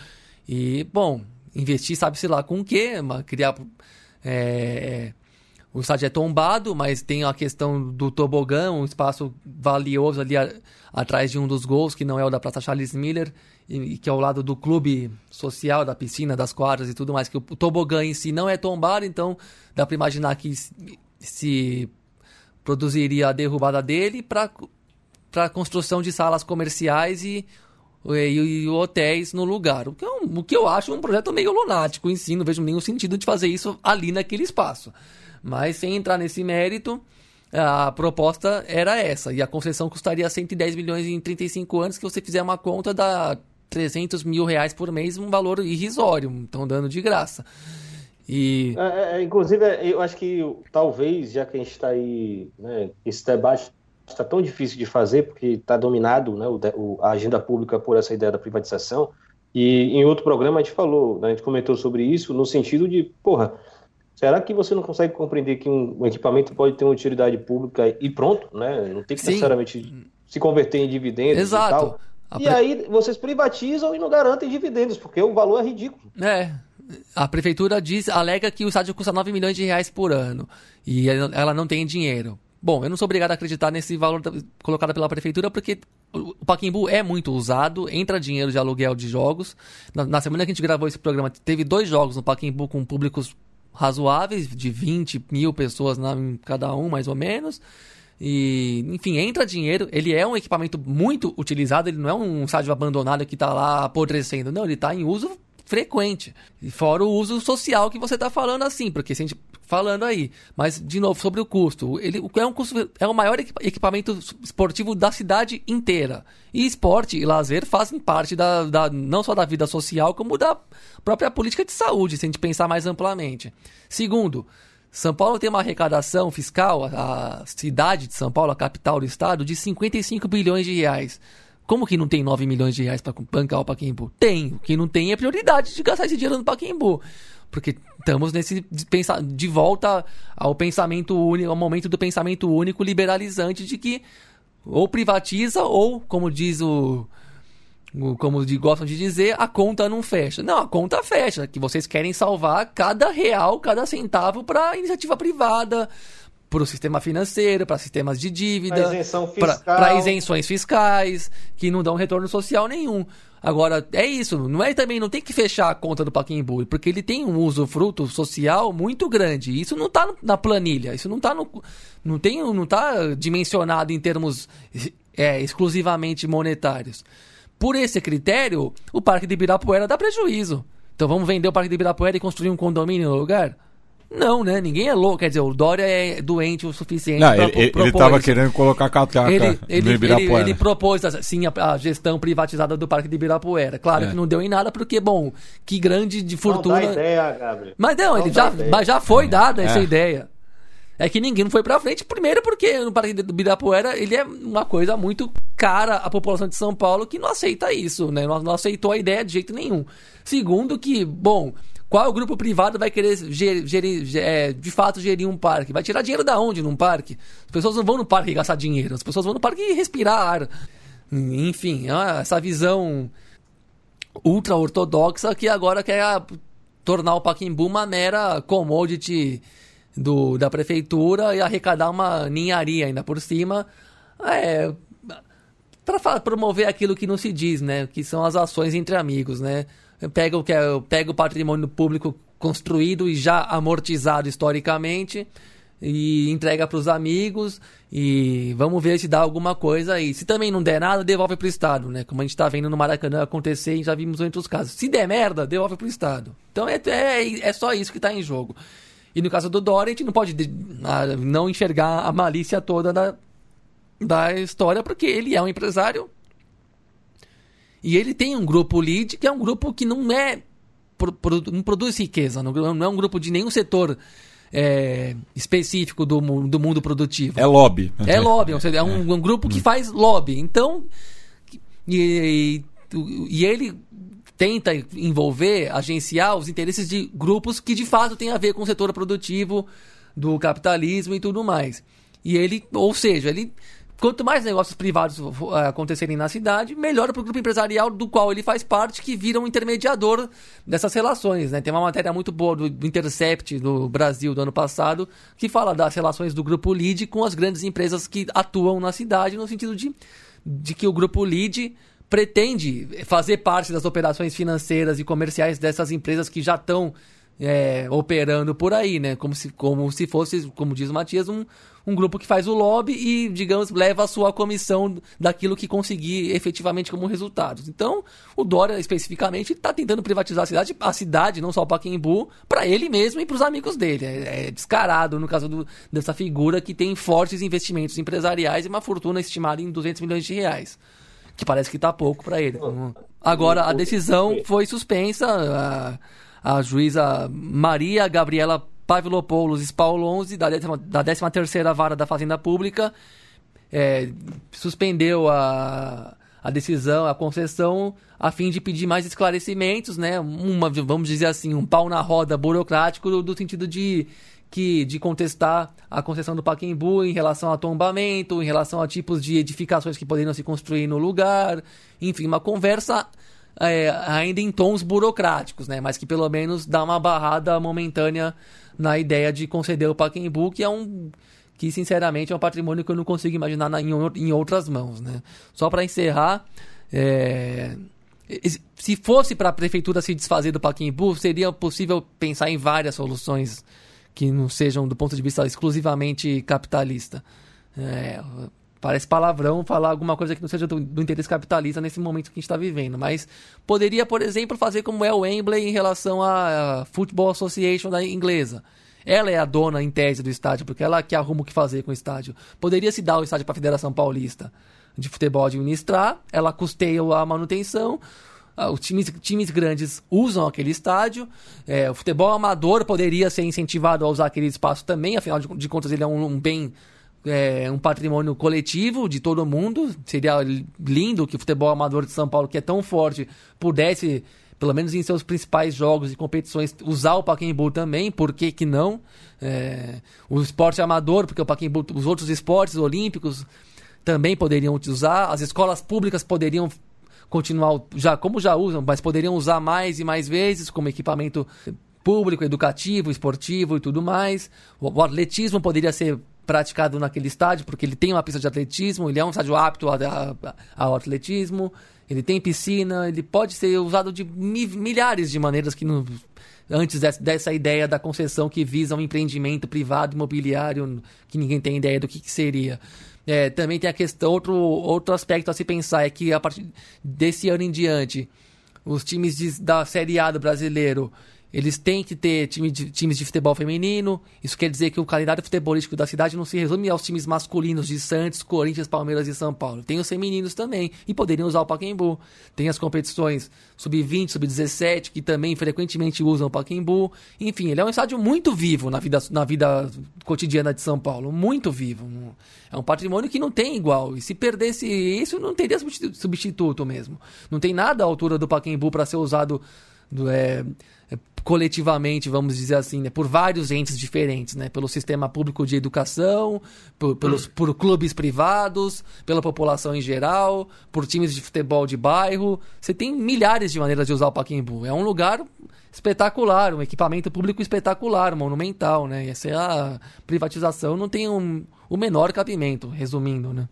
E, bom, investir sabe-se lá com o quê? Criar... É, o estádio é tombado, mas tem a questão do tobogã, um espaço valioso ali a, atrás de um dos gols, que não é o da Praça Charles Miller, e, e, que é ao lado do clube social, da piscina, das quadras e tudo mais, que o, o tobogã em si não é tombado, então dá para imaginar que se, se produziria a derrubada dele para a construção de salas comerciais e, e, e, hotéis no lugar. O que, eu, o que eu acho um projeto meio lunático em si, não vejo nenhum sentido de fazer isso ali naquele espaço. Mas sem entrar nesse mérito, a proposta era essa. E a concessão custaria 110 milhões em 35 anos, que você fizer uma conta dá 300 mil reais por mês, um valor irrisório. Estão dando de graça. E... É, é, inclusive, eu acho que talvez, já que a gente está aí, né, esse debate está tão difícil de fazer, porque está dominado né, o, a agenda pública por essa ideia da privatização. E em outro programa a gente falou, né, a gente comentou sobre isso, no sentido de, porra, Será que você não consegue compreender que um, um, equipamento pode ter uma utilidade pública e pronto, né? Não tem que Sim. necessariamente se converter em dividendos Exato. e tal. A e pre... aí vocês privatizam e não garantem dividendos, porque o valor é ridículo. É. A prefeitura diz, alega que o estádio custa 9 milhões de reais por ano e ela não tem dinheiro. Bom, eu não sou obrigado a acreditar nesse valor colocado pela prefeitura, porque o Paquimbu é muito usado, entra dinheiro de aluguel de jogos. Na, na semana que a gente gravou esse programa, teve dois jogos no Paquimbu com públicos razoáveis, de 20 mil pessoas na, em cada um, mais ou menos. E, enfim, entra dinheiro. Ele é um equipamento muito utilizado, ele não é um estádio abandonado que está lá apodrecendo. Não, ele está em uso frequente. E fora o uso social que você está falando assim, porque se a gente falando aí. Mas, de novo, sobre o custo. Ele é um custo, é o maior equipamento esportivo da cidade inteira. E esporte e lazer fazem parte da, da, não só da vida social, como da própria política de saúde, se a gente pensar mais amplamente. Segundo, São Paulo tem uma arrecadação fiscal, a cidade de São Paulo, a capital do estado, de 55 bilhões de reais. Como que não tem 9 milhões de reais para bancar o Paquembu? Tem. O que não tem é prioridade de gastar esse dinheiro no Paquembu. Porque estamos nesse de, volta ao pensamento único, ao momento do pensamento único liberalizante de que ou privatiza ou, como diz o, como de, gostam de dizer, a conta não fecha. Não, a conta fecha, que vocês querem salvar cada real, cada centavo para iniciativa privada, para o sistema financeiro, para sistemas de dívida, para isenções fiscais, que não dão retorno social nenhum. Agora, é isso, não é também, não tem que fechar a conta do Paquimbu, porque ele tem um uso fruto social muito grande. Isso não está na planilha, isso não está no. Não, tem, não tá dimensionado em termos é, exclusivamente monetários. Por esse critério, o Parque de Ibirapuera dá prejuízo. Então vamos vender o Parque de Ibirapuera e construir um condomínio no lugar? Não, né? Ninguém é louco. Quer dizer, o Dória é doente o suficiente pra, ele, ele tava querendo colocar catraca ele, ele, ele, ele, propôs, sim, a, a, gestão privatizada do Parque de Ibirapuera. Claro é. que não deu em nada, porque, bom, que grande de fortuna... Não dá ideia, Gabriel. Mas não, não ele já, mas já foi dada é. essa ideia. É que ninguém não foi pra frente, primeiro porque no Parque do Ibirapuera ele é uma coisa muito cara à população de São Paulo que não aceita isso, né? Não, não aceitou a ideia de jeito nenhum. Segundo que, bom, qual grupo privado vai querer gerir, é, de fato gerir um parque? Vai tirar dinheiro da onde num parque? As pessoas não vão no parque gastar dinheiro, as pessoas vão no parque respirar ar. Enfim, é essa visão ultra ortodoxa que agora quer tornar o Paquimbu uma mera commodity do, da prefeitura e arrecadar uma ninharia ainda por cima. É, para promover aquilo que não se diz, né? Que são as ações entre amigos, né? Pega o, que é, pega o patrimônio público construído e já amortizado historicamente e entrega para os amigos e vamos ver se dá alguma coisa aí. Se também não der nada, devolve para o Estado, né? Como a gente está vendo no Maracanã acontecer e já vimos outros casos. Se der merda, devolve para o Estado. Então é, é, é só isso que está em jogo. E no caso do Dória, a gente não pode não enxergar a malícia toda da, da história, porque ele é um empresário e ele tem um grupo lead que é um grupo que não é não produz riqueza, não é um grupo de nenhum setor é, específico do, do mundo produtivo. É lobby. É lobby, ou seja, é um, um grupo que faz lobby. Então, e, e, e ele tenta envolver, agenciar os interesses de grupos que de fato têm a ver com o setor produtivo do capitalismo e tudo mais. E ele, ou seja, ele quanto mais negócios privados eh, acontecerem na cidade, melhor para o grupo empresarial do qual ele faz parte, que vira um intermediador dessas relações. Né? Tem uma matéria muito boa do, Intercept do Brasil do ano passado, que fala das relações do grupo LEAD com as grandes empresas que atuam na cidade, no sentido de, de que o grupo LEAD pretende fazer parte das operações financeiras e comerciais dessas empresas que já estão é, operando por aí, né? Como se, como se fosse, como diz o Matias, um, um grupo que faz o lobby e, digamos, leva a sua comissão daquilo que conseguir efetivamente como resultados. Então, o Dória, especificamente, está tentando privatizar a cidade, a cidade, não só o Paquembu, para ele mesmo e para os amigos dele. É, é, descarado no caso do, dessa figura que tem fortes investimentos empresariais e uma fortuna estimada em 200 milhões de reais que parece que está pouco para ele. Agora, a decisão foi suspensa. A, a juíza Maria Gabriela Pavlopoulos Spaulonzi, da 13 terceira Vara da Fazenda Pública, é, suspendeu a, a decisão, a concessão, a fim de pedir mais esclarecimentos, né? Uma, vamos dizer assim, um pau na roda burocrático do, do sentido de que de contestar a concessão do Paquembu em relação a tombamento, em relação a tipos de edificações que poderiam se construir no lugar, enfim, uma conversa é, ainda em tons burocráticos, né? Mas que pelo menos dá uma barrada momentânea na ideia de conceder o Pacaembu, que é um que sinceramente é um patrimônio que eu não consigo imaginar na, em, em, outras mãos, né? Só para encerrar, é, se fosse para a prefeitura se desfazer do Pacaembu, seria possível pensar em várias soluções que não sejam do ponto de vista exclusivamente capitalista. É, Parece palavrão falar alguma coisa que não seja do, do interesse capitalista nesse momento que a gente está vivendo. Mas poderia, por exemplo, fazer como é o Wembley em relação à Football Association da inglesa. Ela é a dona, em tese, do estádio, porque ela que arruma o que fazer com o estádio. Poderia se dar o estádio para a Federação Paulista de Futebol administrar, ela custeia a manutenção, os times, times grandes usam aquele estádio. É, o futebol amador poderia ser incentivado a usar aquele espaço também, afinal de, de contas, ele é um, um bem é, um patrimônio coletivo de todo mundo. Seria lindo que o futebol amador de São Paulo, que é tão forte, pudesse, pelo menos em seus principais jogos e competições, usar o Pacaembu também. Por que, que não? É, o esporte amador, porque o Pacaembu, os outros esportes olímpicos também poderiam usar. As escolas públicas poderiam continuar, já como já usam, mas poderiam usar mais e mais vezes como equipamento público, educativo, esportivo e tudo mais. O, o atletismo poderia ser praticado naquele estádio, porque ele tem uma pista de atletismo, ele é um estádio apto ao atletismo, ele tem piscina, ele pode ser usado de milhares de maneiras que não, antes dessa ideia da concessão que visa um empreendimento privado imobiliário que ninguém tem ideia do que, que seria. É, também tem a questão, outro, outro aspecto a se pensar é que a partir desse ano em diante, os times de, da Série A do brasileiro eles têm que ter time de, times de futebol feminino. Isso quer dizer que o calendário futebolístico da cidade não se resume aos times masculinos de Santos, Corinthians, Palmeiras e São Paulo. Tem os femininos também. E poderiam usar o Paquembu. Tem as competições sub-20, sub-17, que também frequentemente usam o Paquembu. Enfim, ele é um estádio muito vivo na vida, na vida cotidiana de São Paulo. Muito vivo. É um patrimônio que não tem igual. E se perdesse isso, não teria substituto mesmo. Não tem nada à altura do Paquembu para ser usado. Do, é, coletivamente, vamos dizer assim, né, por vários entes diferentes, né, pelo sistema público de educação, por, pelos, por clubes privados, pela população em geral, por times de futebol de bairro. Você tem milhares de maneiras de usar o Paquembu. É um lugar espetacular, um equipamento público espetacular, monumental, né? Essa é a privatização não tem um, o menor cabimento, resumindo, né?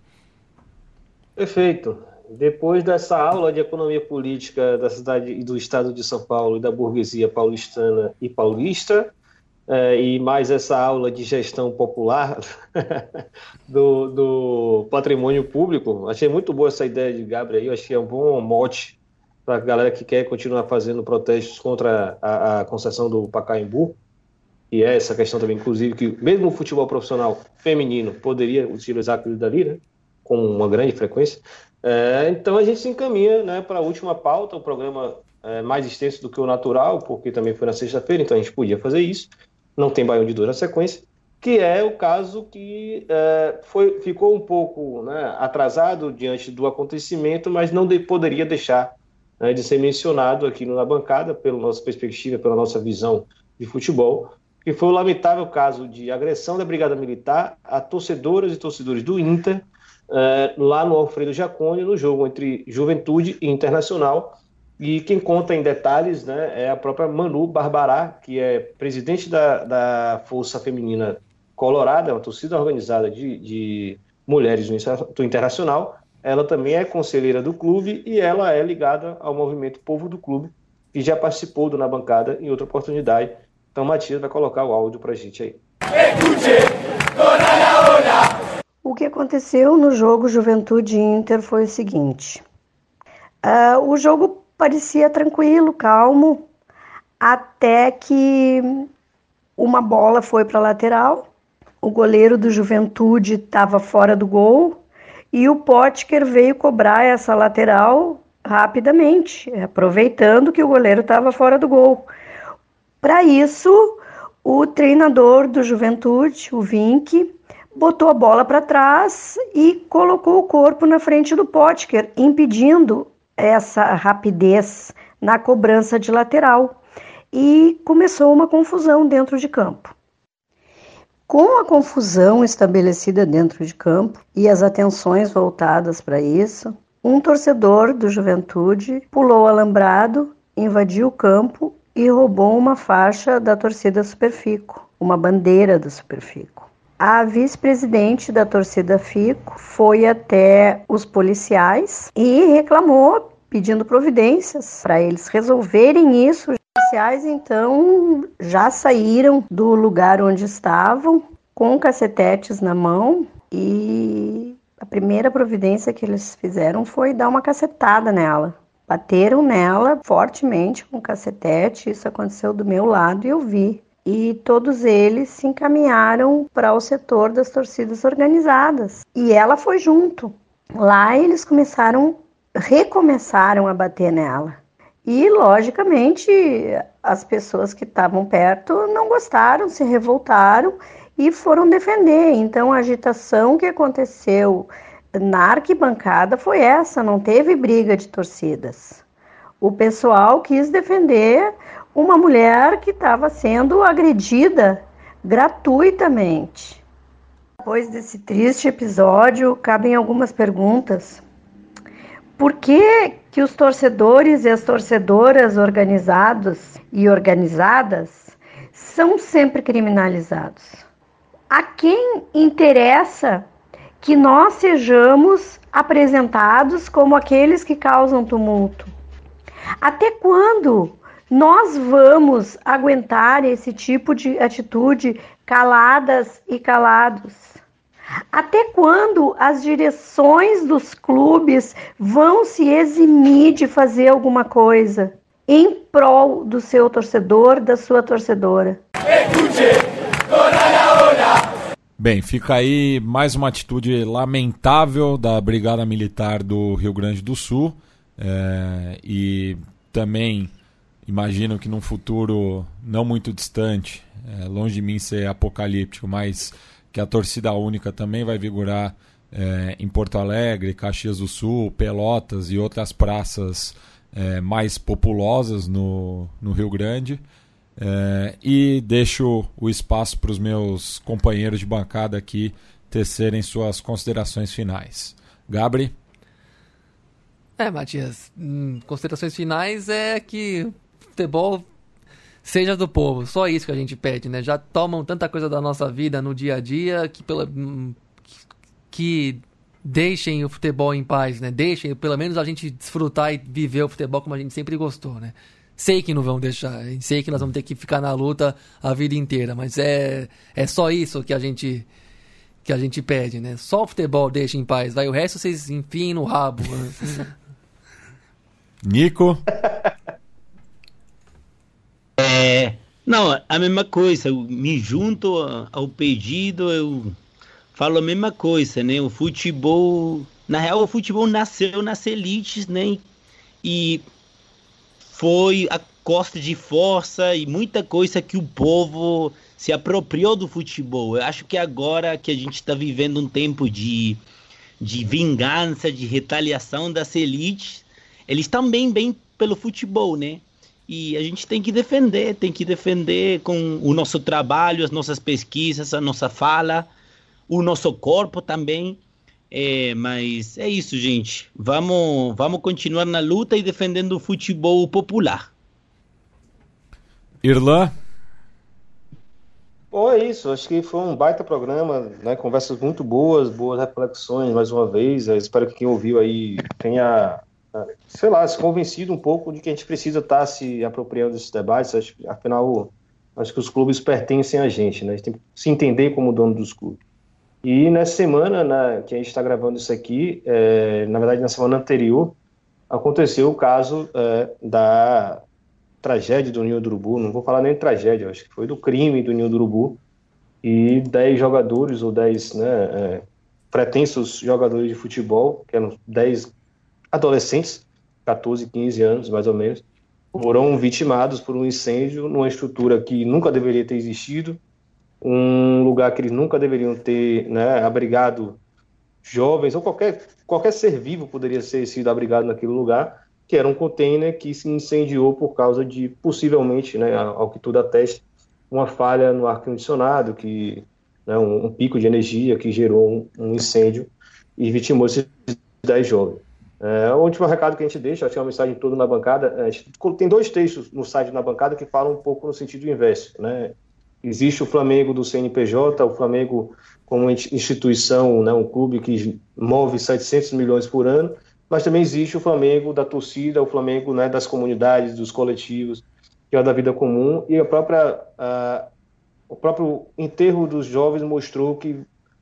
Perfeito. Depois dessa aula de economia política da cidade e do estado de São Paulo e da burguesia paulistana e paulista, é, e mais essa aula de gestão popular do, do, patrimônio público, achei muito boa essa ideia de Gabriel, é um bom mote para a galera que quer continuar fazendo protestos contra a, a concessão do Pacaembu, e é essa questão também, inclusive, que mesmo o futebol profissional feminino poderia utilizar aquilo dali, né, com uma grande frequência. É, então a gente se encaminha né, para a última pauta, o programa é mais extenso do que o natural, porque também foi na sexta-feira, então a gente podia fazer isso. Não tem baião de dois na sequência, que é o caso que é, foi, ficou um pouco né, atrasado diante do acontecimento, mas não de, poderia deixar né, de ser mencionado aqui na bancada, pela nossa perspectiva, pela nossa visão de futebol, que foi o lamentável caso de agressão da Brigada Militar a torcedoras e torcedores do Inter, é, lá no Alfredo Jaconi, no jogo entre Juventude e Internacional. E quem conta em detalhes né, é a própria Manu Barbará, que é presidente da, da Força Feminina Colorada, uma torcida organizada de, de mulheres do Internacional, ela também é conselheira do clube e ela é ligada ao movimento Povo do Clube, que já participou do Na Bancada em outra oportunidade. Então, Matias vai colocar o áudio para a gente aí. O que aconteceu no jogo Juventude Inter foi o seguinte: uh, o jogo parecia tranquilo, calmo, até que uma bola foi para a lateral, o goleiro do Juventude estava fora do gol e o Potker veio cobrar essa lateral rapidamente, aproveitando que o goleiro estava fora do gol. Para isso, o treinador do Juventude, o Vink, botou a bola para trás e colocou o corpo na frente do Potker, impedindo essa rapidez na cobrança de lateral. E começou uma confusão dentro de campo. Com a confusão estabelecida dentro de campo e as atenções voltadas para isso, um torcedor do Juventude pulou alambrado, invadiu o campo e roubou uma faixa da torcida Superfico, uma bandeira da Superfico. A vice-presidente da torcida Fico foi até os policiais e reclamou, pedindo providências para eles resolverem isso policiais então já saíram do lugar onde estavam com cacetetes na mão e a primeira providência que eles fizeram foi dar uma cacetada nela. Bateram nela fortemente com cacetete, isso aconteceu do meu lado e eu vi. E todos eles se encaminharam para o setor das torcidas organizadas. E ela foi junto. Lá eles começaram, recomeçaram a bater nela. E, logicamente, as pessoas que estavam perto não gostaram, se revoltaram e foram defender. Então, a agitação que aconteceu na arquibancada foi essa: não teve briga de torcidas. O pessoal quis defender uma mulher que estava sendo agredida gratuitamente. Depois desse triste episódio, cabem algumas perguntas. Por que, que os torcedores e as torcedoras organizados e organizadas são sempre criminalizados? A quem interessa que nós sejamos apresentados como aqueles que causam tumulto? Até quando nós vamos aguentar esse tipo de atitude caladas e calados? Até quando as direções dos clubes vão se eximir de fazer alguma coisa em prol do seu torcedor, da sua torcedora? Bem, fica aí mais uma atitude lamentável da Brigada Militar do Rio Grande do Sul é, e também imagino que num futuro não muito distante, é, longe de mim ser apocalíptico, mas que a torcida única também vai vigorar é, em Porto Alegre, Caxias do Sul, Pelotas e outras praças é, mais populosas no, no Rio Grande. É, e deixo o espaço para os meus companheiros de bancada aqui tecerem suas considerações finais. Gabri? É, Matias, hum, considerações finais é que futebol seja do povo. Só isso que a gente pede, né? Já tomam tanta coisa da nossa vida no dia a dia que pela hum, que deixem o futebol em paz, né? Deixem pelo menos a gente desfrutar e viver o futebol como a gente sempre gostou, né? Sei que não vão deixar, sei que nós vamos ter que ficar na luta a vida inteira, mas é é só isso que a gente que a gente pede, né? Só o futebol deixa em paz, vai o resto vocês enfim no rabo. Né? Nico? É, não, a mesma coisa, eu me junto ao pedido, eu falo a mesma coisa, né? O futebol, na real, o futebol nasceu nas elites, né? E foi a costa de força e muita coisa que o povo se apropriou do futebol. Eu acho que agora que a gente está vivendo um tempo de, de vingança, de retaliação das elites, eles também bem pelo futebol, né? E a gente tem que defender, tem que defender com o nosso trabalho, as nossas pesquisas, a nossa fala, o nosso corpo também. É, mas é isso, gente. Vamos, vamos continuar na luta e defendendo o futebol popular. Irlã? Bom, é isso. Acho que foi um baita programa, né? Conversas muito boas, boas reflexões mais uma vez. Eu espero que quem ouviu aí tenha, sei lá, se convencido um pouco de que a gente precisa estar tá se apropriando desses debates. Afinal, acho que os clubes pertencem a gente, né? A gente tem que se entender como dono dos clubes. E nessa semana né, que a gente está gravando isso aqui, é, na verdade na semana anterior, aconteceu o caso é, da tragédia do Ninho do Urubu, não vou falar nem tragédia, acho que foi do crime do Ninho do Urubu, e 10 jogadores ou 10 né, é, pretensos jogadores de futebol, que eram 10 adolescentes, 14, 15 anos mais ou menos, foram vitimados por um incêndio numa estrutura que nunca deveria ter existido, um lugar que eles nunca deveriam ter né, abrigado jovens, ou qualquer, qualquer ser vivo poderia ser sido abrigado naquele lugar, que era um container que se incendiou por causa de, possivelmente, né, ao que tudo atesta, uma falha no ar-condicionado, que né, um, um, pico de energia que gerou um, um incêndio e vitimou esses 10 jovens. É, o último recado que a gente deixa, acho que é uma mensagem toda na bancada, tem dois textos no site na bancada que falam um pouco no sentido inverso, né? Existe o Flamengo do CNPJ, o Flamengo como instituição, né, um clube que move 700 milhões por ano, mas também existe o Flamengo da torcida, o Flamengo né, das comunidades, dos coletivos, que é da vida comum, e a própria, a, o próprio enterro dos jovens mostrou que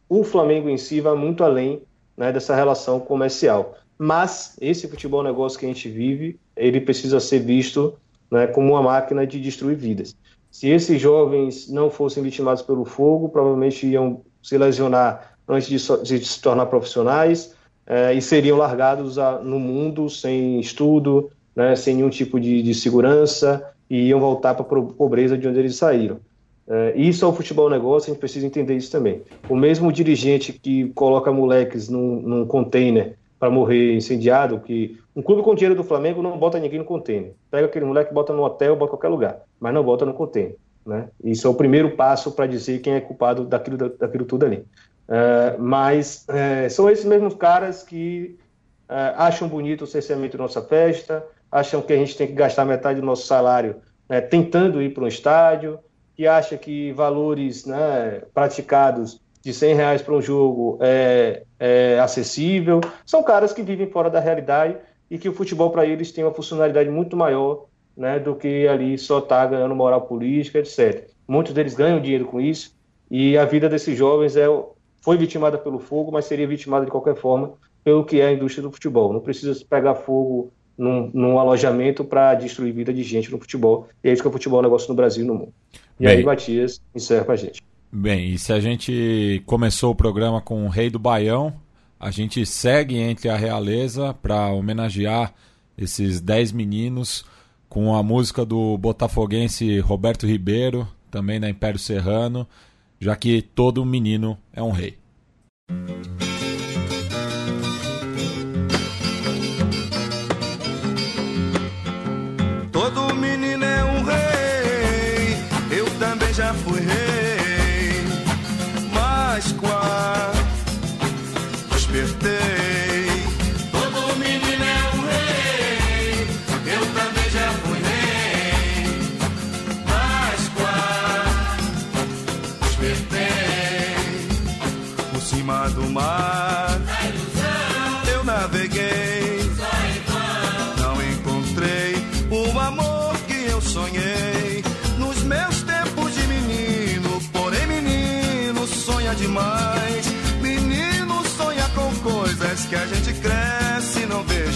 o Flamengo em si vai muito além né, dessa relação comercial. Mas esse futebol negócio que a gente vive, ele precisa ser visto né, como uma máquina de destruir vidas. Se esses jovens não fossem vitimados pelo fogo, provavelmente iam se lesionar antes de, so, de se tornar profissionais é, e seriam largados a, no mundo sem estudo, né, sem nenhum tipo de, de segurança e iam voltar para a pobreza de onde eles saíram. É, isso é o futebol negócio, a gente precisa entender isso também. O mesmo dirigente que coloca moleques num, num container para morrer incendiado, que um clube com dinheiro do Flamengo não bota ninguém no container. Pega aquele moleque, bota no hotel, bota em qualquer lugar, mas não bota no container. Né? Isso é o primeiro passo para dizer quem é culpado daquilo, daquilo tudo ali. Uh, mas uh, são esses mesmos caras que uh, acham bonito o cerceamento da nossa festa, acham que a gente tem que gastar metade do nosso salário né, tentando ir para um estádio, que acha que valores né, praticados de 100 reais para um jogo é, é, acessível. São caras que vivem fora da realidade e que o futebol para eles tem uma funcionalidade muito maior né, do que ali só estar tá ganhando moral política, etc. Muitos deles ganham dinheiro com isso e a vida desses jovens é, foi vitimada pelo fogo, mas seria vitimada de qualquer forma pelo que é a indústria do futebol. Não precisa pegar fogo num, num alojamento para destruir vida de gente no futebol. E é isso que é o futebol negócio no Brasil e no mundo. E Bem, aí, Matias, encerra com a gente. Bem, e se a gente começou o programa com o Rei do Baião, a gente segue entre a realeza para homenagear esses 10 meninos com a música do botafoguense Roberto Ribeiro, também da Império Serrano, já que todo menino é um rei. Todo menino é um rei, eu também já fui rei. decirte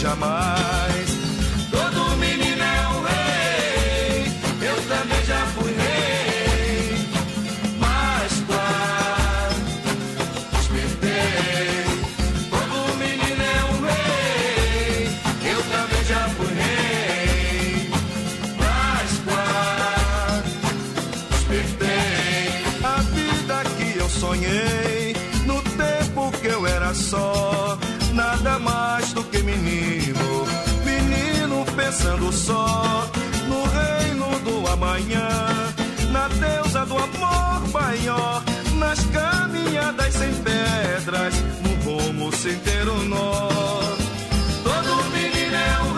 jamais. só no reino do amanhã, na deusa do amor maior, nas caminhadas sem pedras, no rumo sem ter o nó. Todo menino é um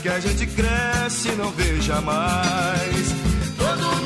que a gente cresce e não veja mais. Todo